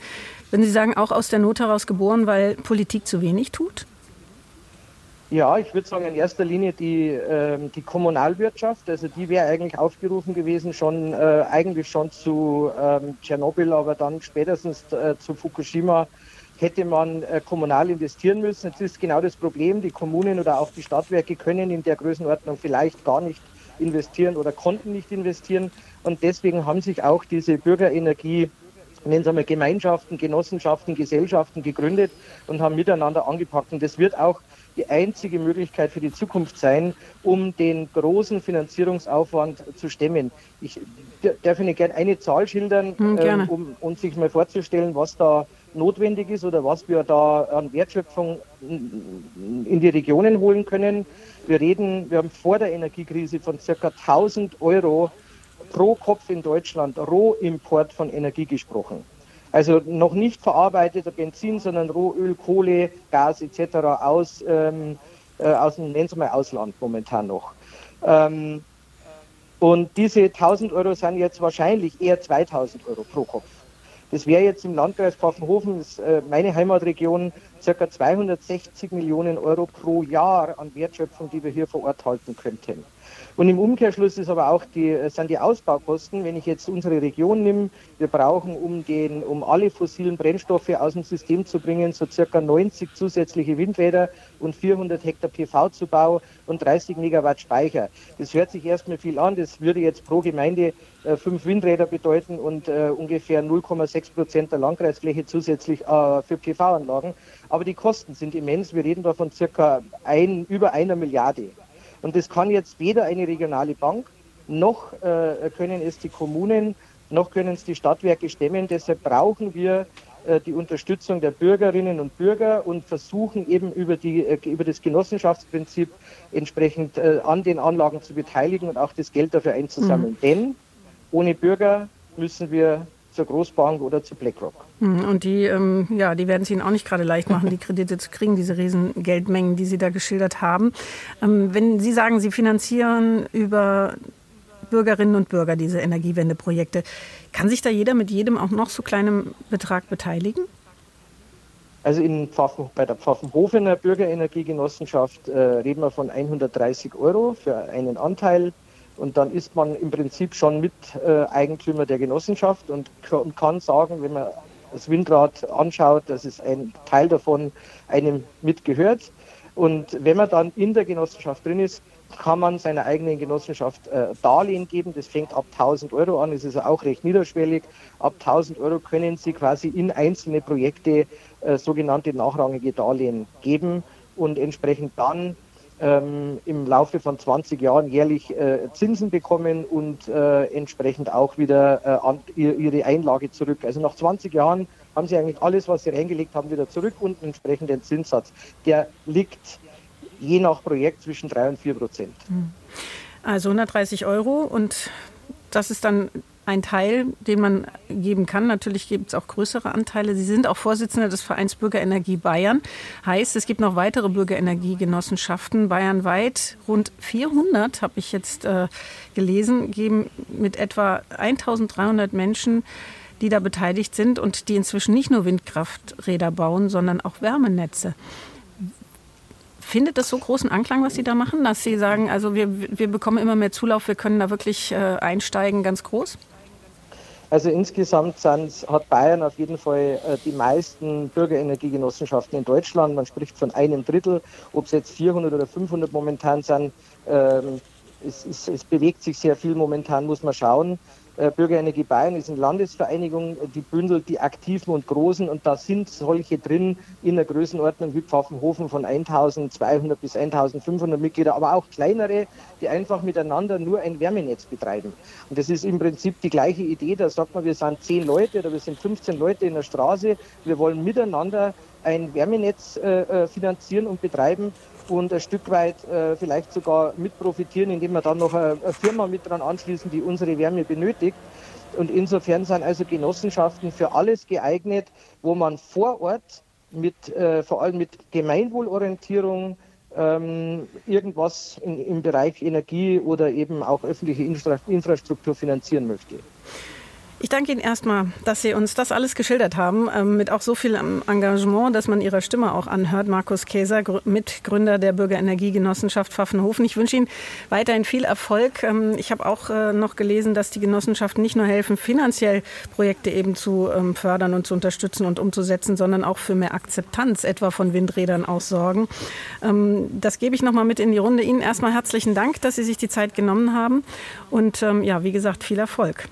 Speaker 2: Wenn Sie sagen, auch aus der Not heraus geboren, weil Politik zu wenig tut?
Speaker 8: Ja, ich würde sagen, in erster Linie die, äh, die Kommunalwirtschaft. Also die wäre eigentlich aufgerufen gewesen, schon äh, eigentlich schon zu ähm, Tschernobyl, aber dann spätestens äh, zu Fukushima hätte man äh, kommunal investieren müssen. Jetzt ist genau das Problem, die Kommunen oder auch die Stadtwerke können in der Größenordnung vielleicht gar nicht investieren oder konnten nicht investieren. Und deswegen haben sich auch diese Bürgerenergie nennen Sie mal Gemeinschaften, Genossenschaften, Gesellschaften gegründet und haben miteinander angepackt. Und das wird auch die einzige Möglichkeit für die Zukunft sein, um den großen Finanzierungsaufwand zu stemmen. Ich darf Ihnen gerne eine Zahl schildern,
Speaker 2: hm,
Speaker 8: ähm, um, um sich mal vorzustellen, was da notwendig ist oder was wir da an Wertschöpfung in die Regionen holen können. Wir reden, wir haben vor der Energiekrise von ca. 1000 Euro pro Kopf in Deutschland Rohimport von Energie gesprochen. Also noch nicht verarbeiteter Benzin, sondern Rohöl, Kohle, Gas etc. aus, ähm, äh, aus dem, nennen Sie mal Ausland momentan noch. Ähm, und diese 1000 Euro sind jetzt wahrscheinlich eher 2000 Euro pro Kopf. Das wäre jetzt im Landkreis Pfaffenhofen, das, äh, meine Heimatregion, ca. 260 Millionen Euro pro Jahr an Wertschöpfung, die wir hier vor Ort halten könnten. Und im Umkehrschluss ist aber auch die, sind die Ausbaukosten, wenn ich jetzt unsere Region nehme, wir brauchen, um, den, um alle fossilen Brennstoffe aus dem System zu bringen, so circa 90 zusätzliche Windräder und 400 Hektar PV-Zubau und 30 Megawatt Speicher. Das hört sich erstmal viel an, das würde jetzt pro Gemeinde äh, fünf Windräder bedeuten und äh, ungefähr 0,6 Prozent der Landkreisfläche zusätzlich äh, für PV-Anlagen. Aber die Kosten sind immens. Wir reden da von circa ein, über einer Milliarde. Und das kann jetzt weder eine regionale Bank, noch äh, können es die Kommunen, noch können es die Stadtwerke stemmen. Deshalb brauchen wir äh, die Unterstützung der Bürgerinnen und Bürger und versuchen eben über, die, äh, über das Genossenschaftsprinzip entsprechend äh, an den Anlagen zu beteiligen und auch das Geld dafür einzusammeln. Mhm. Denn ohne Bürger müssen wir zur Großbank oder zu BlackRock.
Speaker 2: Hm, und die, ähm, ja, die werden es Ihnen auch nicht gerade leicht machen, die Kredite zu kriegen, diese riesen Geldmengen, die Sie da geschildert haben. Ähm, wenn Sie sagen, Sie finanzieren über Bürgerinnen und Bürger diese Energiewendeprojekte, kann sich da jeder mit jedem auch noch so kleinem Betrag beteiligen?
Speaker 8: Also in Pfaffen, bei der Pfaffenhofener Bürgerenergiegenossenschaft äh, reden wir von 130 Euro für einen Anteil. Und dann ist man im Prinzip schon Miteigentümer der Genossenschaft und kann sagen, wenn man das Windrad anschaut, dass es ein Teil davon einem mitgehört. Und wenn man dann in der Genossenschaft drin ist, kann man seiner eigenen Genossenschaft äh, Darlehen geben. Das fängt ab 1000 Euro an, das ist auch recht niederschwellig. Ab 1000 Euro können Sie quasi in einzelne Projekte äh, sogenannte nachrangige Darlehen geben und entsprechend dann ähm, im Laufe von 20 Jahren jährlich äh, Zinsen bekommen und äh, entsprechend auch wieder äh, an, ihre Einlage zurück. Also nach 20 Jahren haben sie eigentlich alles, was sie reingelegt haben, wieder zurück und einen entsprechenden Zinssatz. Der liegt je nach Projekt zwischen 3 und 4 Prozent.
Speaker 2: Also 130 Euro und das ist dann ein Teil, den man geben kann. Natürlich gibt es auch größere Anteile. Sie sind auch Vorsitzender des Vereins Bürgerenergie Bayern. Heißt, es gibt noch weitere Bürgerenergiegenossenschaften bayernweit. Rund 400, habe ich jetzt äh, gelesen, geben mit etwa 1300 Menschen die da beteiligt sind und die inzwischen nicht nur Windkrafträder bauen, sondern auch Wärmenetze. findet das so großen Anklang, was Sie da machen, dass Sie sagen, also wir, wir bekommen immer mehr Zulauf, wir können da wirklich äh, einsteigen, ganz groß?
Speaker 8: Also insgesamt hat Bayern auf jeden Fall äh, die meisten Bürgerenergiegenossenschaften in Deutschland. Man spricht von einem Drittel. Ob es jetzt 400 oder 500 momentan sind, ähm, es, es, es, bewegt sich sehr viel momentan, muss man schauen. Äh, Bürgerenergie Bayern ist eine Landesvereinigung, die bündelt die Aktiven und Großen. Und da sind solche drin in der Größenordnung wie Pfaffenhofen von 1200 bis 1500 Mitglieder, aber auch kleinere, die einfach miteinander nur ein Wärmenetz betreiben. Und das ist im Prinzip die gleiche Idee, da sagt man, wir sind 10 Leute oder wir sind 15 Leute in der Straße, wir wollen miteinander ein Wärmenetz äh, äh finanzieren und betreiben und ein Stück weit äh, vielleicht sogar mit profitieren, indem wir dann noch eine, eine Firma mit dran anschließen, die unsere Wärme benötigt. Und insofern sind also Genossenschaften für alles geeignet, wo man vor Ort mit, äh, vor allem mit Gemeinwohlorientierung ähm, irgendwas in, im Bereich Energie oder eben auch öffentliche Infra Infrastruktur finanzieren möchte.
Speaker 2: Ich danke Ihnen erstmal, dass Sie uns das alles geschildert haben, ähm, mit auch so viel Engagement, dass man Ihrer Stimme auch anhört. Markus Käser, Mitgründer der Bürgerenergiegenossenschaft Pfaffenhofen. Ich wünsche Ihnen weiterhin viel Erfolg. Ähm, ich habe auch äh, noch gelesen, dass die Genossenschaften nicht nur helfen, finanziell Projekte eben zu ähm, fördern und zu unterstützen und umzusetzen, sondern auch für mehr Akzeptanz etwa von Windrädern aussorgen. Das gebe ich noch mal mit in die Runde. Ihnen erstmal herzlichen Dank, dass Sie sich die Zeit genommen haben. Und ja, wie gesagt, viel Erfolg.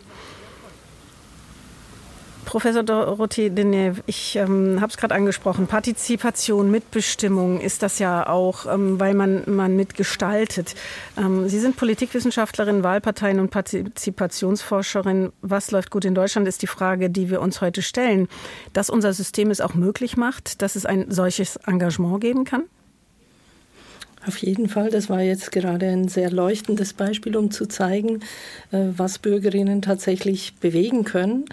Speaker 2: Professor Dorothee Deneuve, ich ähm, habe es gerade angesprochen, Partizipation, Mitbestimmung ist das ja auch, ähm, weil man, man mitgestaltet. Ähm, Sie sind Politikwissenschaftlerin, Wahlparteien und Partizipationsforscherin. Was läuft gut in Deutschland, ist die Frage, die wir uns heute stellen. Dass unser System es auch möglich macht, dass es ein solches Engagement geben kann?
Speaker 4: Auf jeden Fall, das war jetzt gerade ein sehr leuchtendes Beispiel, um zu zeigen, äh, was Bürgerinnen tatsächlich bewegen können.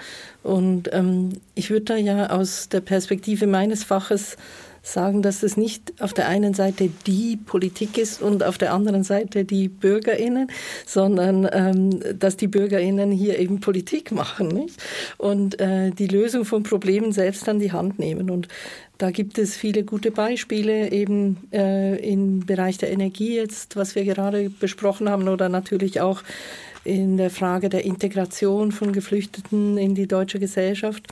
Speaker 4: Und ähm, ich würde da ja aus der Perspektive meines Faches sagen, dass es nicht auf der einen Seite die Politik ist und auf der anderen Seite die Bürgerinnen, sondern ähm, dass die Bürgerinnen hier eben Politik machen nicht? und äh, die Lösung von Problemen selbst an die Hand nehmen. Und da gibt es viele gute Beispiele eben äh, im Bereich der Energie jetzt, was wir gerade besprochen haben, oder natürlich auch in der Frage der Integration von Geflüchteten in die deutsche Gesellschaft.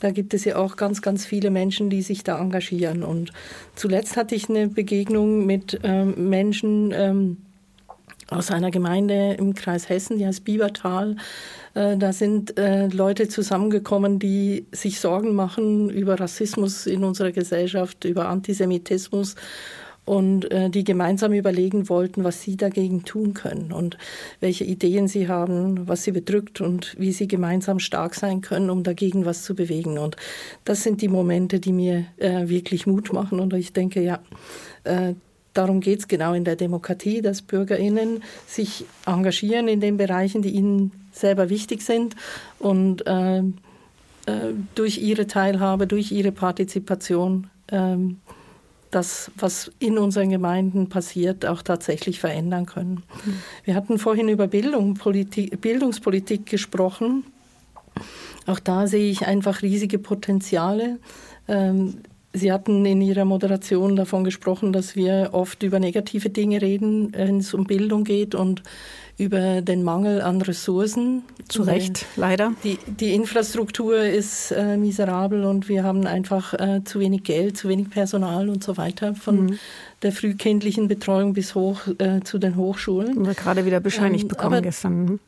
Speaker 4: Da gibt es ja auch ganz, ganz viele Menschen, die sich da engagieren. Und zuletzt hatte ich eine Begegnung mit ähm, Menschen ähm, aus einer Gemeinde im Kreis Hessen, die heißt Biebertal. Äh, da sind äh, Leute zusammengekommen, die sich Sorgen machen über Rassismus in unserer Gesellschaft, über Antisemitismus und äh, die gemeinsam überlegen wollten, was sie dagegen tun können und welche Ideen sie haben, was sie bedrückt und wie sie gemeinsam stark sein können, um dagegen was zu bewegen. Und das sind die Momente, die mir wirklich Mut machen. Und ich denke, ja, darum geht es genau in der Demokratie, dass Bürgerinnen sich engagieren in den Bereichen, die ihnen selber wichtig sind und äh, äh, durch ihre Teilhabe, durch ihre Partizipation ähm, das, was in unseren Gemeinden passiert, auch tatsächlich verändern können. Wir hatten vorhin über Bildung, Politik, Bildungspolitik gesprochen. Auch da sehe ich einfach riesige Potenziale. Ähm, Sie hatten in Ihrer Moderation davon gesprochen, dass wir oft über negative Dinge reden, wenn es um Bildung geht und über den Mangel an Ressourcen.
Speaker 2: Zu Recht, leider.
Speaker 4: Die, die Infrastruktur ist äh, miserabel und wir haben einfach äh, zu wenig Geld, zu wenig Personal und so weiter von mhm. der frühkindlichen Betreuung bis hoch äh, zu den Hochschulen.
Speaker 2: Haben wir gerade wieder bescheinigt ähm, bekommen
Speaker 4: aber,
Speaker 2: gestern. Mhm.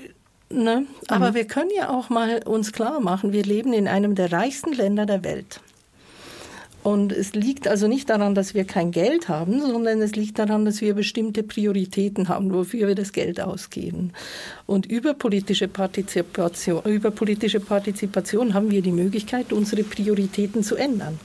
Speaker 4: Ne? Aber mhm. wir können ja auch mal uns klar machen, wir leben in einem der reichsten Länder der Welt. Und es liegt also nicht daran, dass wir kein Geld haben, sondern es liegt daran, dass wir bestimmte Prioritäten haben, wofür wir das Geld ausgeben. Und über politische Partizipation, über politische Partizipation haben wir die Möglichkeit, unsere Prioritäten zu ändern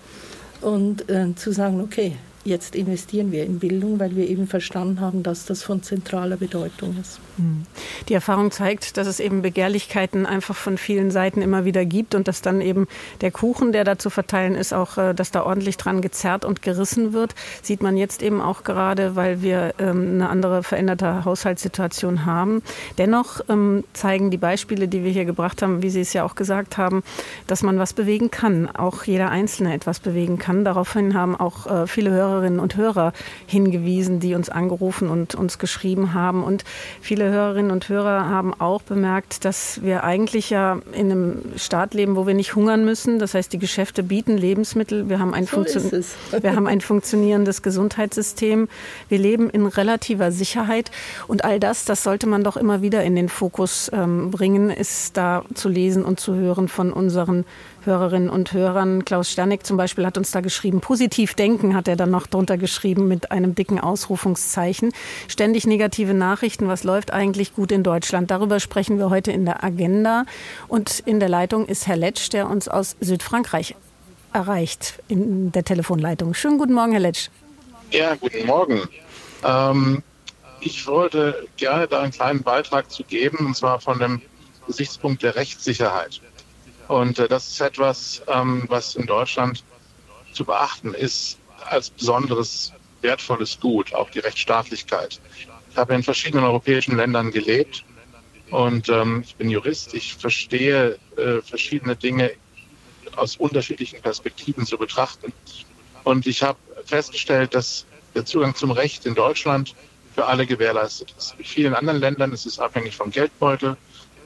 Speaker 4: und äh, zu sagen, okay, jetzt investieren wir in Bildung, weil wir eben verstanden haben, dass das von zentraler Bedeutung ist. Hm.
Speaker 2: Die Erfahrung zeigt, dass es eben Begehrlichkeiten einfach von vielen Seiten immer wieder gibt und dass dann eben der Kuchen, der da zu verteilen ist, auch, äh, dass da ordentlich dran gezerrt und gerissen wird. Sieht man jetzt eben auch gerade, weil wir ähm, eine andere veränderte Haushaltssituation haben. Dennoch ähm, zeigen die Beispiele, die wir hier gebracht haben, wie Sie es ja auch gesagt haben, dass man was bewegen kann, auch jeder Einzelne etwas bewegen kann. Daraufhin haben auch äh, viele Hörer Hörerinnen und Hörer hingewiesen, die uns angerufen und uns geschrieben haben. Und viele Hörerinnen und Hörer haben auch bemerkt, dass wir eigentlich ja in einem Staat leben, wo wir nicht hungern müssen. Das heißt, die Geschäfte bieten Lebensmittel. Wir haben ein, so wir haben ein funktionierendes Gesundheitssystem. Wir leben in relativer Sicherheit. Und all das, das sollte man doch immer wieder in den Fokus ähm, bringen, ist da zu lesen und zu hören von unseren Hörerinnen und Hörern. Klaus Sterneck zum Beispiel hat uns da geschrieben, positiv denken hat er dann noch drunter geschrieben mit einem dicken Ausrufungszeichen. Ständig negative Nachrichten, was läuft eigentlich gut in Deutschland? Darüber sprechen wir heute in der Agenda. Und in der Leitung ist Herr Letsch, der uns aus Südfrankreich erreicht in der Telefonleitung. Schönen guten Morgen, Herr Letsch.
Speaker 9: Ja, guten Morgen. Ähm, ich wollte gerne da einen kleinen Beitrag zu geben, und zwar von dem Gesichtspunkt der Rechtssicherheit. Und äh, das ist etwas, ähm, was in Deutschland zu beachten ist als besonderes wertvolles Gut, auch die Rechtsstaatlichkeit. Ich habe in verschiedenen europäischen Ländern gelebt und ähm, ich bin Jurist. Ich verstehe äh, verschiedene Dinge aus unterschiedlichen Perspektiven zu betrachten. Und ich habe festgestellt, dass der Zugang zum Recht in Deutschland für alle gewährleistet ist. In vielen anderen Ländern ist es abhängig vom Geldbeutel,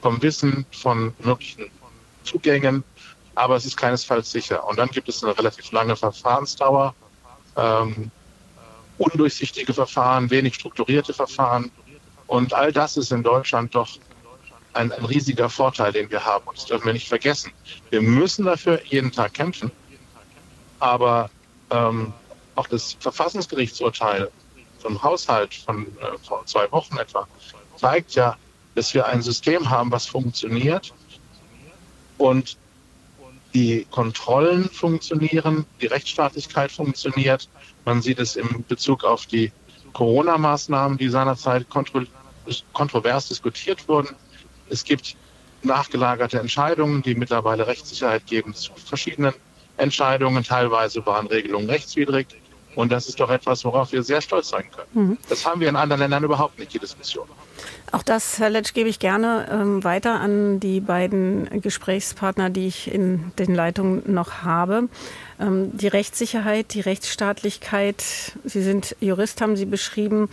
Speaker 9: vom Wissen, von möglichen Zugängen, aber es ist keinesfalls sicher. Und dann gibt es eine relativ lange Verfahrensdauer, ähm, undurchsichtige Verfahren, wenig strukturierte Verfahren. Und all das ist in Deutschland doch ein, ein riesiger Vorteil, den wir haben. Das dürfen wir nicht vergessen. Wir müssen dafür jeden Tag kämpfen. Aber ähm, auch das Verfassungsgerichtsurteil zum Haushalt von äh, vor zwei Wochen etwa zeigt ja, dass wir ein System haben, was funktioniert und die Kontrollen funktionieren, die Rechtsstaatlichkeit funktioniert. Man sieht es im Bezug auf die Corona-Maßnahmen, die seinerzeit kontro kontrovers diskutiert wurden. Es gibt nachgelagerte Entscheidungen, die mittlerweile Rechtssicherheit geben zu verschiedenen Entscheidungen. Teilweise waren Regelungen rechtswidrig. Und das ist doch etwas, worauf wir sehr stolz sein können. Mhm. Das haben wir in anderen Ländern überhaupt nicht, die Diskussion.
Speaker 2: Auch das, Herr Letsch, gebe ich gerne ähm, weiter an die beiden Gesprächspartner, die ich in den Leitungen noch habe. Ähm, die Rechtssicherheit, die Rechtsstaatlichkeit, Sie sind Jurist, haben Sie beschrieben.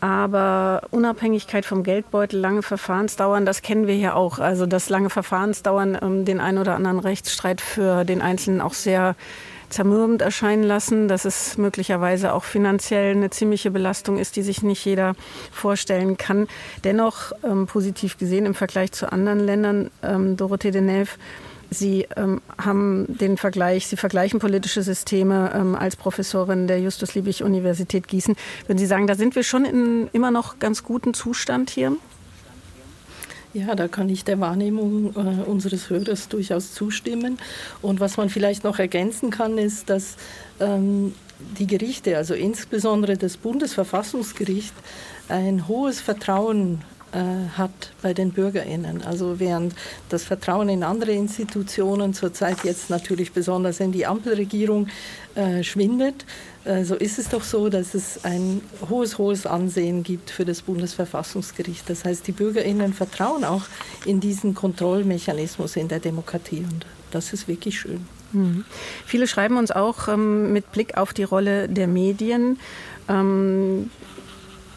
Speaker 2: Aber Unabhängigkeit vom Geldbeutel, lange Verfahrensdauern, das kennen wir ja auch. Also dass lange Verfahrensdauern ähm, den ein oder anderen Rechtsstreit für den Einzelnen auch sehr zermürbend erscheinen lassen, dass es möglicherweise auch finanziell eine ziemliche Belastung ist, die sich nicht jeder vorstellen kann. Dennoch ähm, positiv gesehen im Vergleich zu anderen Ländern, ähm, Dorothee de Neve, Sie ähm, haben den Vergleich, Sie vergleichen politische Systeme ähm, als Professorin der Justus-Liebig-Universität Gießen. Würden Sie sagen, da sind wir schon in immer noch ganz guten Zustand hier?
Speaker 4: Ja, da kann ich der Wahrnehmung äh, unseres Hörers durchaus zustimmen. Und was man vielleicht noch ergänzen kann, ist, dass ähm, die Gerichte, also insbesondere das Bundesverfassungsgericht, ein hohes Vertrauen äh, hat bei den BürgerInnen. Also während das Vertrauen in andere Institutionen zurzeit jetzt natürlich besonders in die Ampelregierung äh, schwindet, so ist es doch so, dass es ein hohes, hohes Ansehen gibt für das Bundesverfassungsgericht. Das heißt, die BürgerInnen vertrauen auch in diesen Kontrollmechanismus in der Demokratie und das ist wirklich schön.
Speaker 2: Mhm. Viele schreiben uns auch ähm, mit Blick auf die Rolle der Medien. Ähm,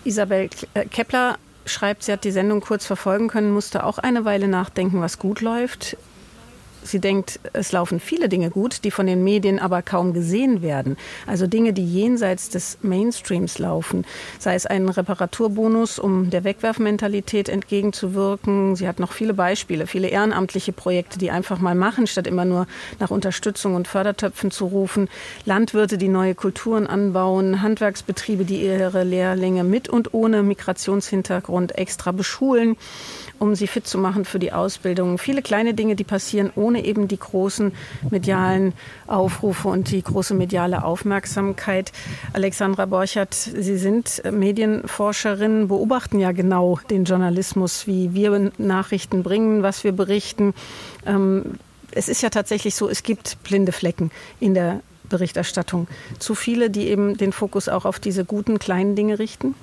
Speaker 2: Isabel Kepler schreibt, sie hat die Sendung kurz verfolgen können, musste auch eine Weile nachdenken, was gut läuft. Sie denkt, es laufen viele Dinge gut, die von den Medien aber kaum gesehen werden. Also Dinge, die jenseits des Mainstreams laufen. Sei es ein Reparaturbonus, um der Wegwerfmentalität entgegenzuwirken. Sie hat noch viele Beispiele, viele ehrenamtliche Projekte, die einfach mal machen, statt immer nur nach Unterstützung und Fördertöpfen zu rufen. Landwirte, die neue Kulturen anbauen. Handwerksbetriebe, die ihre Lehrlinge mit und ohne Migrationshintergrund extra beschulen um sie fit zu machen für die Ausbildung. Viele kleine Dinge, die passieren ohne eben die großen medialen Aufrufe und die große mediale Aufmerksamkeit. Alexandra Borchert, Sie sind Medienforscherin, beobachten ja genau den Journalismus, wie wir Nachrichten bringen, was wir berichten. Ähm, es ist ja tatsächlich so, es gibt blinde Flecken in der Berichterstattung. Zu viele, die eben den Fokus auch auf diese guten kleinen Dinge richten?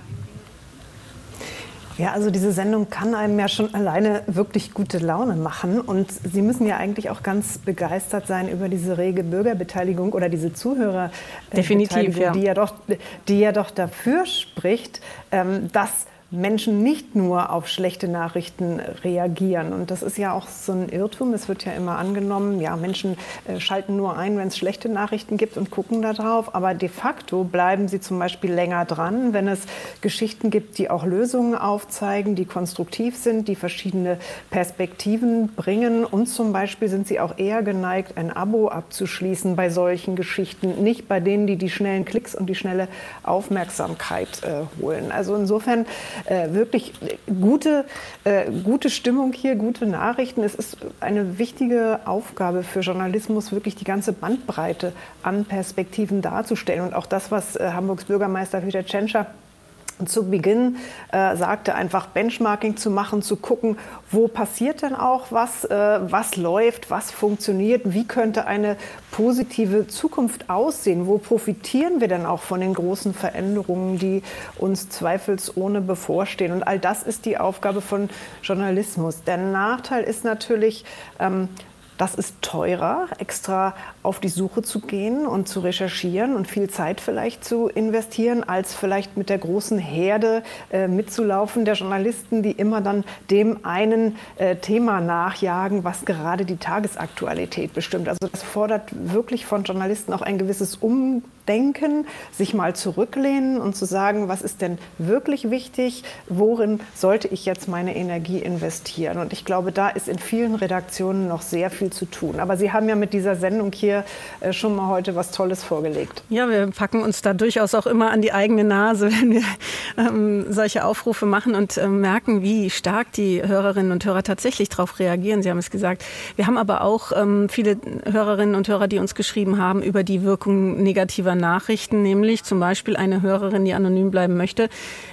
Speaker 3: Ja, also diese Sendung kann einem ja schon alleine wirklich gute Laune machen. Und Sie müssen ja eigentlich auch ganz begeistert sein über diese rege Bürgerbeteiligung oder diese Zuhörer,
Speaker 2: Definitiv, ja.
Speaker 3: die ja doch, die ja doch dafür spricht, ähm, dass Menschen nicht nur auf schlechte Nachrichten reagieren. Und das ist ja auch so ein Irrtum. Es wird ja immer angenommen, ja, Menschen äh, schalten nur ein, wenn es schlechte Nachrichten gibt und gucken da drauf. Aber de facto bleiben sie zum Beispiel länger dran, wenn es Geschichten gibt, die auch Lösungen aufzeigen, die konstruktiv sind, die verschiedene Perspektiven bringen. Und zum Beispiel sind sie auch eher geneigt, ein Abo abzuschließen bei solchen Geschichten, nicht bei denen, die die schnellen Klicks und die schnelle Aufmerksamkeit äh, holen. Also insofern äh, wirklich gute, äh, gute Stimmung hier, gute Nachrichten. Es ist eine wichtige Aufgabe für Journalismus, wirklich die ganze Bandbreite an Perspektiven darzustellen. Und auch das, was äh, Hamburgs Bürgermeister Peter Tschentscher zu Beginn äh, sagte, einfach Benchmarking zu machen, zu gucken, wo passiert denn auch was, äh, was läuft, was funktioniert, wie könnte eine positive Zukunft aussehen, wo profitieren wir denn auch von den großen Veränderungen, die uns zweifelsohne bevorstehen. Und all das ist die Aufgabe von Journalismus. Der Nachteil ist natürlich, ähm, das ist teurer, extra auf die Suche zu gehen und zu recherchieren und viel Zeit vielleicht zu investieren, als vielleicht mit der großen Herde äh, mitzulaufen der Journalisten, die immer dann dem einen äh, Thema nachjagen, was gerade die Tagesaktualität bestimmt. Also das fordert wirklich von Journalisten auch ein gewisses Umdenken, sich mal zurücklehnen und zu sagen, was ist denn wirklich wichtig, worin sollte ich jetzt meine Energie investieren. Und ich glaube, da ist in vielen Redaktionen noch sehr viel zu tun. Aber Sie haben ja mit dieser Sendung hier äh, schon mal heute was Tolles vorgelegt.
Speaker 2: Ja, wir packen uns da durchaus auch immer an die eigene Nase, wenn wir ähm, solche Aufrufe machen und äh, merken, wie stark die Hörerinnen und Hörer tatsächlich darauf reagieren. Sie haben es gesagt. Wir haben aber auch ähm, viele Hörerinnen und Hörer, die uns geschrieben haben über die Wirkung negativer Nachrichten, nämlich zum Beispiel eine Hörerin, die anonym bleiben möchte.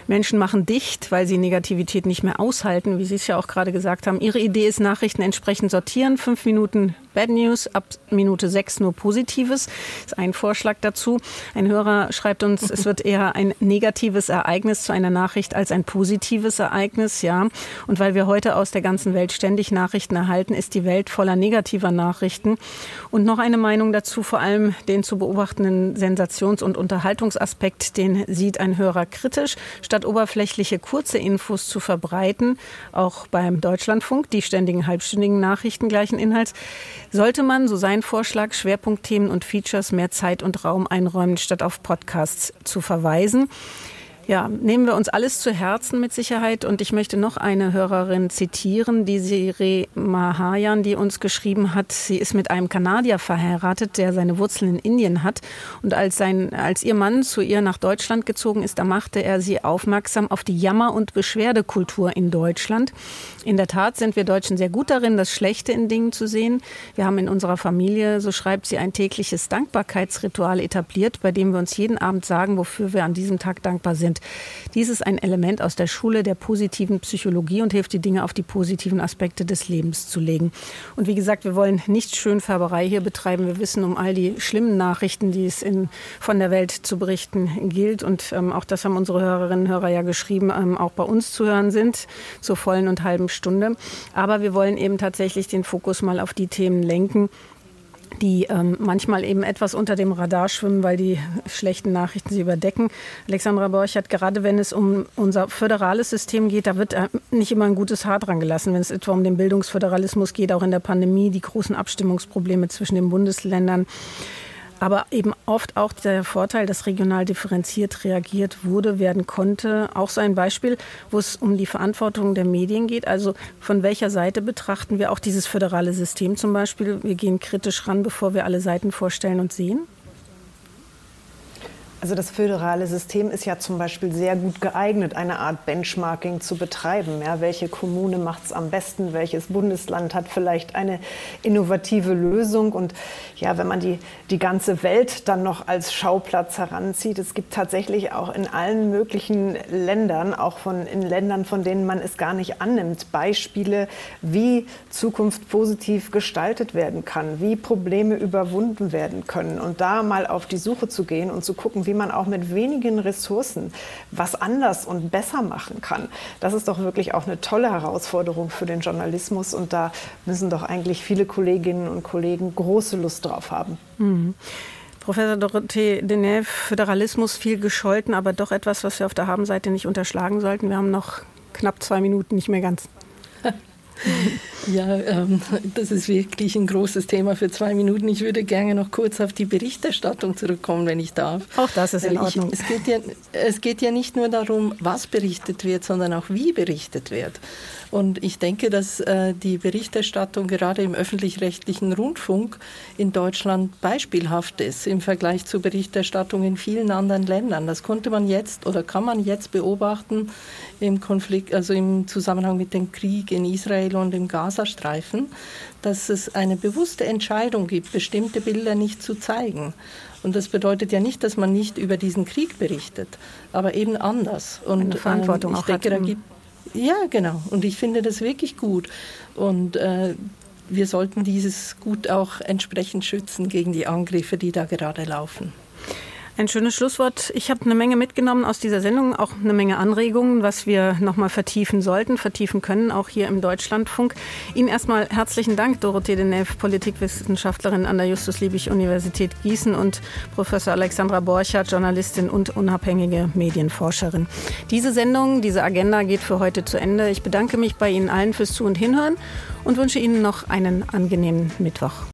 Speaker 2: Menschen machen dicht, weil sie Negativität nicht mehr aushalten, wie Sie es ja auch gerade gesagt haben. Ihre Idee ist, Nachrichten entsprechend sortieren, fünf Minuten Bad News, ab Minute sechs nur Positives. Ist ein Vorschlag dazu. Ein Hörer schreibt uns, es wird eher ein negatives Ereignis zu einer Nachricht als ein positives Ereignis, ja. Und weil wir heute aus der ganzen Welt ständig Nachrichten erhalten, ist die Welt voller negativer Nachrichten. Und noch eine Meinung dazu, vor allem den zu beobachtenden Sensations- und Unterhaltungsaspekt, den sieht ein Hörer kritisch. Statt oberflächliche kurze Infos zu verbreiten, auch beim Deutschlandfunk, die ständigen halbstündigen Nachrichten gleichen Inhalts, sollte man, so sein Vorschlag, Schwerpunktthemen und Features mehr Zeit und Raum einräumen, statt auf Podcasts zu verweisen. Ja, nehmen wir uns alles zu Herzen mit Sicherheit. Und ich möchte noch eine Hörerin zitieren, die Siri Mahayan, die uns geschrieben hat, sie ist mit einem Kanadier verheiratet, der seine Wurzeln in Indien hat. Und als, sein, als ihr Mann zu ihr nach Deutschland gezogen ist, da machte er sie aufmerksam auf die Jammer- und Beschwerdekultur in Deutschland. In der Tat sind wir Deutschen sehr gut darin, das Schlechte in Dingen zu sehen. Wir haben in unserer Familie, so schreibt sie, ein tägliches Dankbarkeitsritual etabliert, bei dem wir uns jeden Abend sagen, wofür wir an diesem Tag dankbar sind. Dies ist ein Element aus der Schule der positiven Psychologie und hilft, die Dinge auf die positiven Aspekte des Lebens zu legen. Und wie gesagt, wir wollen nicht Schönfärberei hier betreiben. Wir wissen um all die schlimmen Nachrichten, die es in, von der Welt zu berichten gilt. Und ähm, auch das haben unsere Hörerinnen und Hörer ja geschrieben, ähm, auch bei uns zu hören sind, zur vollen und halben Stunde. Aber wir wollen eben tatsächlich den Fokus mal auf die Themen lenken, die ähm, manchmal eben etwas unter dem Radar schwimmen, weil die schlechten Nachrichten sie überdecken. Alexandra Borchert, gerade wenn es um unser föderales System geht, da wird äh, nicht immer ein gutes Haar dran gelassen. Wenn es etwa um den Bildungsföderalismus geht, auch in der Pandemie, die großen Abstimmungsprobleme zwischen den Bundesländern aber eben oft auch der Vorteil, dass regional differenziert reagiert wurde, werden konnte. Auch so ein Beispiel, wo es um die Verantwortung der Medien geht. Also von welcher Seite betrachten wir auch dieses föderale System zum Beispiel? Wir gehen kritisch ran, bevor wir alle Seiten vorstellen und sehen.
Speaker 3: Also das föderale System ist ja zum Beispiel sehr gut geeignet, eine Art Benchmarking zu betreiben. Ja, welche Kommune macht es am besten? Welches Bundesland hat vielleicht eine innovative Lösung? Und ja, wenn man die, die ganze Welt dann noch als Schauplatz heranzieht, es gibt tatsächlich auch in allen möglichen Ländern, auch von, in Ländern, von denen man es gar nicht annimmt, Beispiele, wie Zukunft positiv gestaltet werden kann, wie Probleme überwunden werden können. Und da mal auf die Suche zu gehen und zu gucken, wie man auch mit wenigen Ressourcen was anders und besser machen kann. Das ist doch wirklich auch eine tolle Herausforderung für den Journalismus und da müssen doch eigentlich viele Kolleginnen und Kollegen große Lust drauf haben. Mhm.
Speaker 2: Professor Dorothee Deneuve, Föderalismus viel gescholten, aber doch etwas, was wir auf der Habenseite nicht unterschlagen sollten. Wir haben noch knapp zwei Minuten, nicht mehr ganz.
Speaker 4: Ja, ähm, das ist wirklich ein großes Thema für zwei Minuten. Ich würde gerne noch kurz auf die Berichterstattung zurückkommen, wenn ich darf.
Speaker 2: Auch das ist in Ordnung.
Speaker 4: Ich, es, geht ja, es geht ja nicht nur darum, was berichtet wird, sondern auch wie berichtet wird. Und ich denke, dass äh, die Berichterstattung gerade im öffentlich-rechtlichen Rundfunk in Deutschland beispielhaft ist im Vergleich zur Berichterstattung in vielen anderen Ländern. Das konnte man jetzt oder kann man jetzt beobachten im Konflikt, also im Zusammenhang mit dem Krieg in Israel und im Gazastreifen, dass es eine bewusste Entscheidung gibt, bestimmte Bilder nicht zu zeigen. Und das bedeutet ja nicht, dass man nicht über diesen Krieg berichtet, aber eben anders. Und
Speaker 2: eine Verantwortung ähm, ich auch denke, hat. Da gibt,
Speaker 4: ja, genau. Und ich finde das wirklich gut. Und äh, wir sollten dieses Gut auch entsprechend schützen gegen die Angriffe, die da gerade laufen.
Speaker 2: Ein schönes Schlusswort. Ich habe eine Menge mitgenommen aus dieser Sendung, auch eine Menge Anregungen, was wir noch mal vertiefen sollten, vertiefen können, auch hier im Deutschlandfunk. Ihnen erstmal herzlichen Dank, Dorothee Denev, Politikwissenschaftlerin an der Justus-Liebig-Universität Gießen und Professor Alexandra Borchardt, Journalistin und unabhängige Medienforscherin. Diese Sendung, diese Agenda geht für heute zu Ende. Ich bedanke mich bei Ihnen allen fürs Zu- und Hinhören und wünsche Ihnen noch einen angenehmen Mittwoch.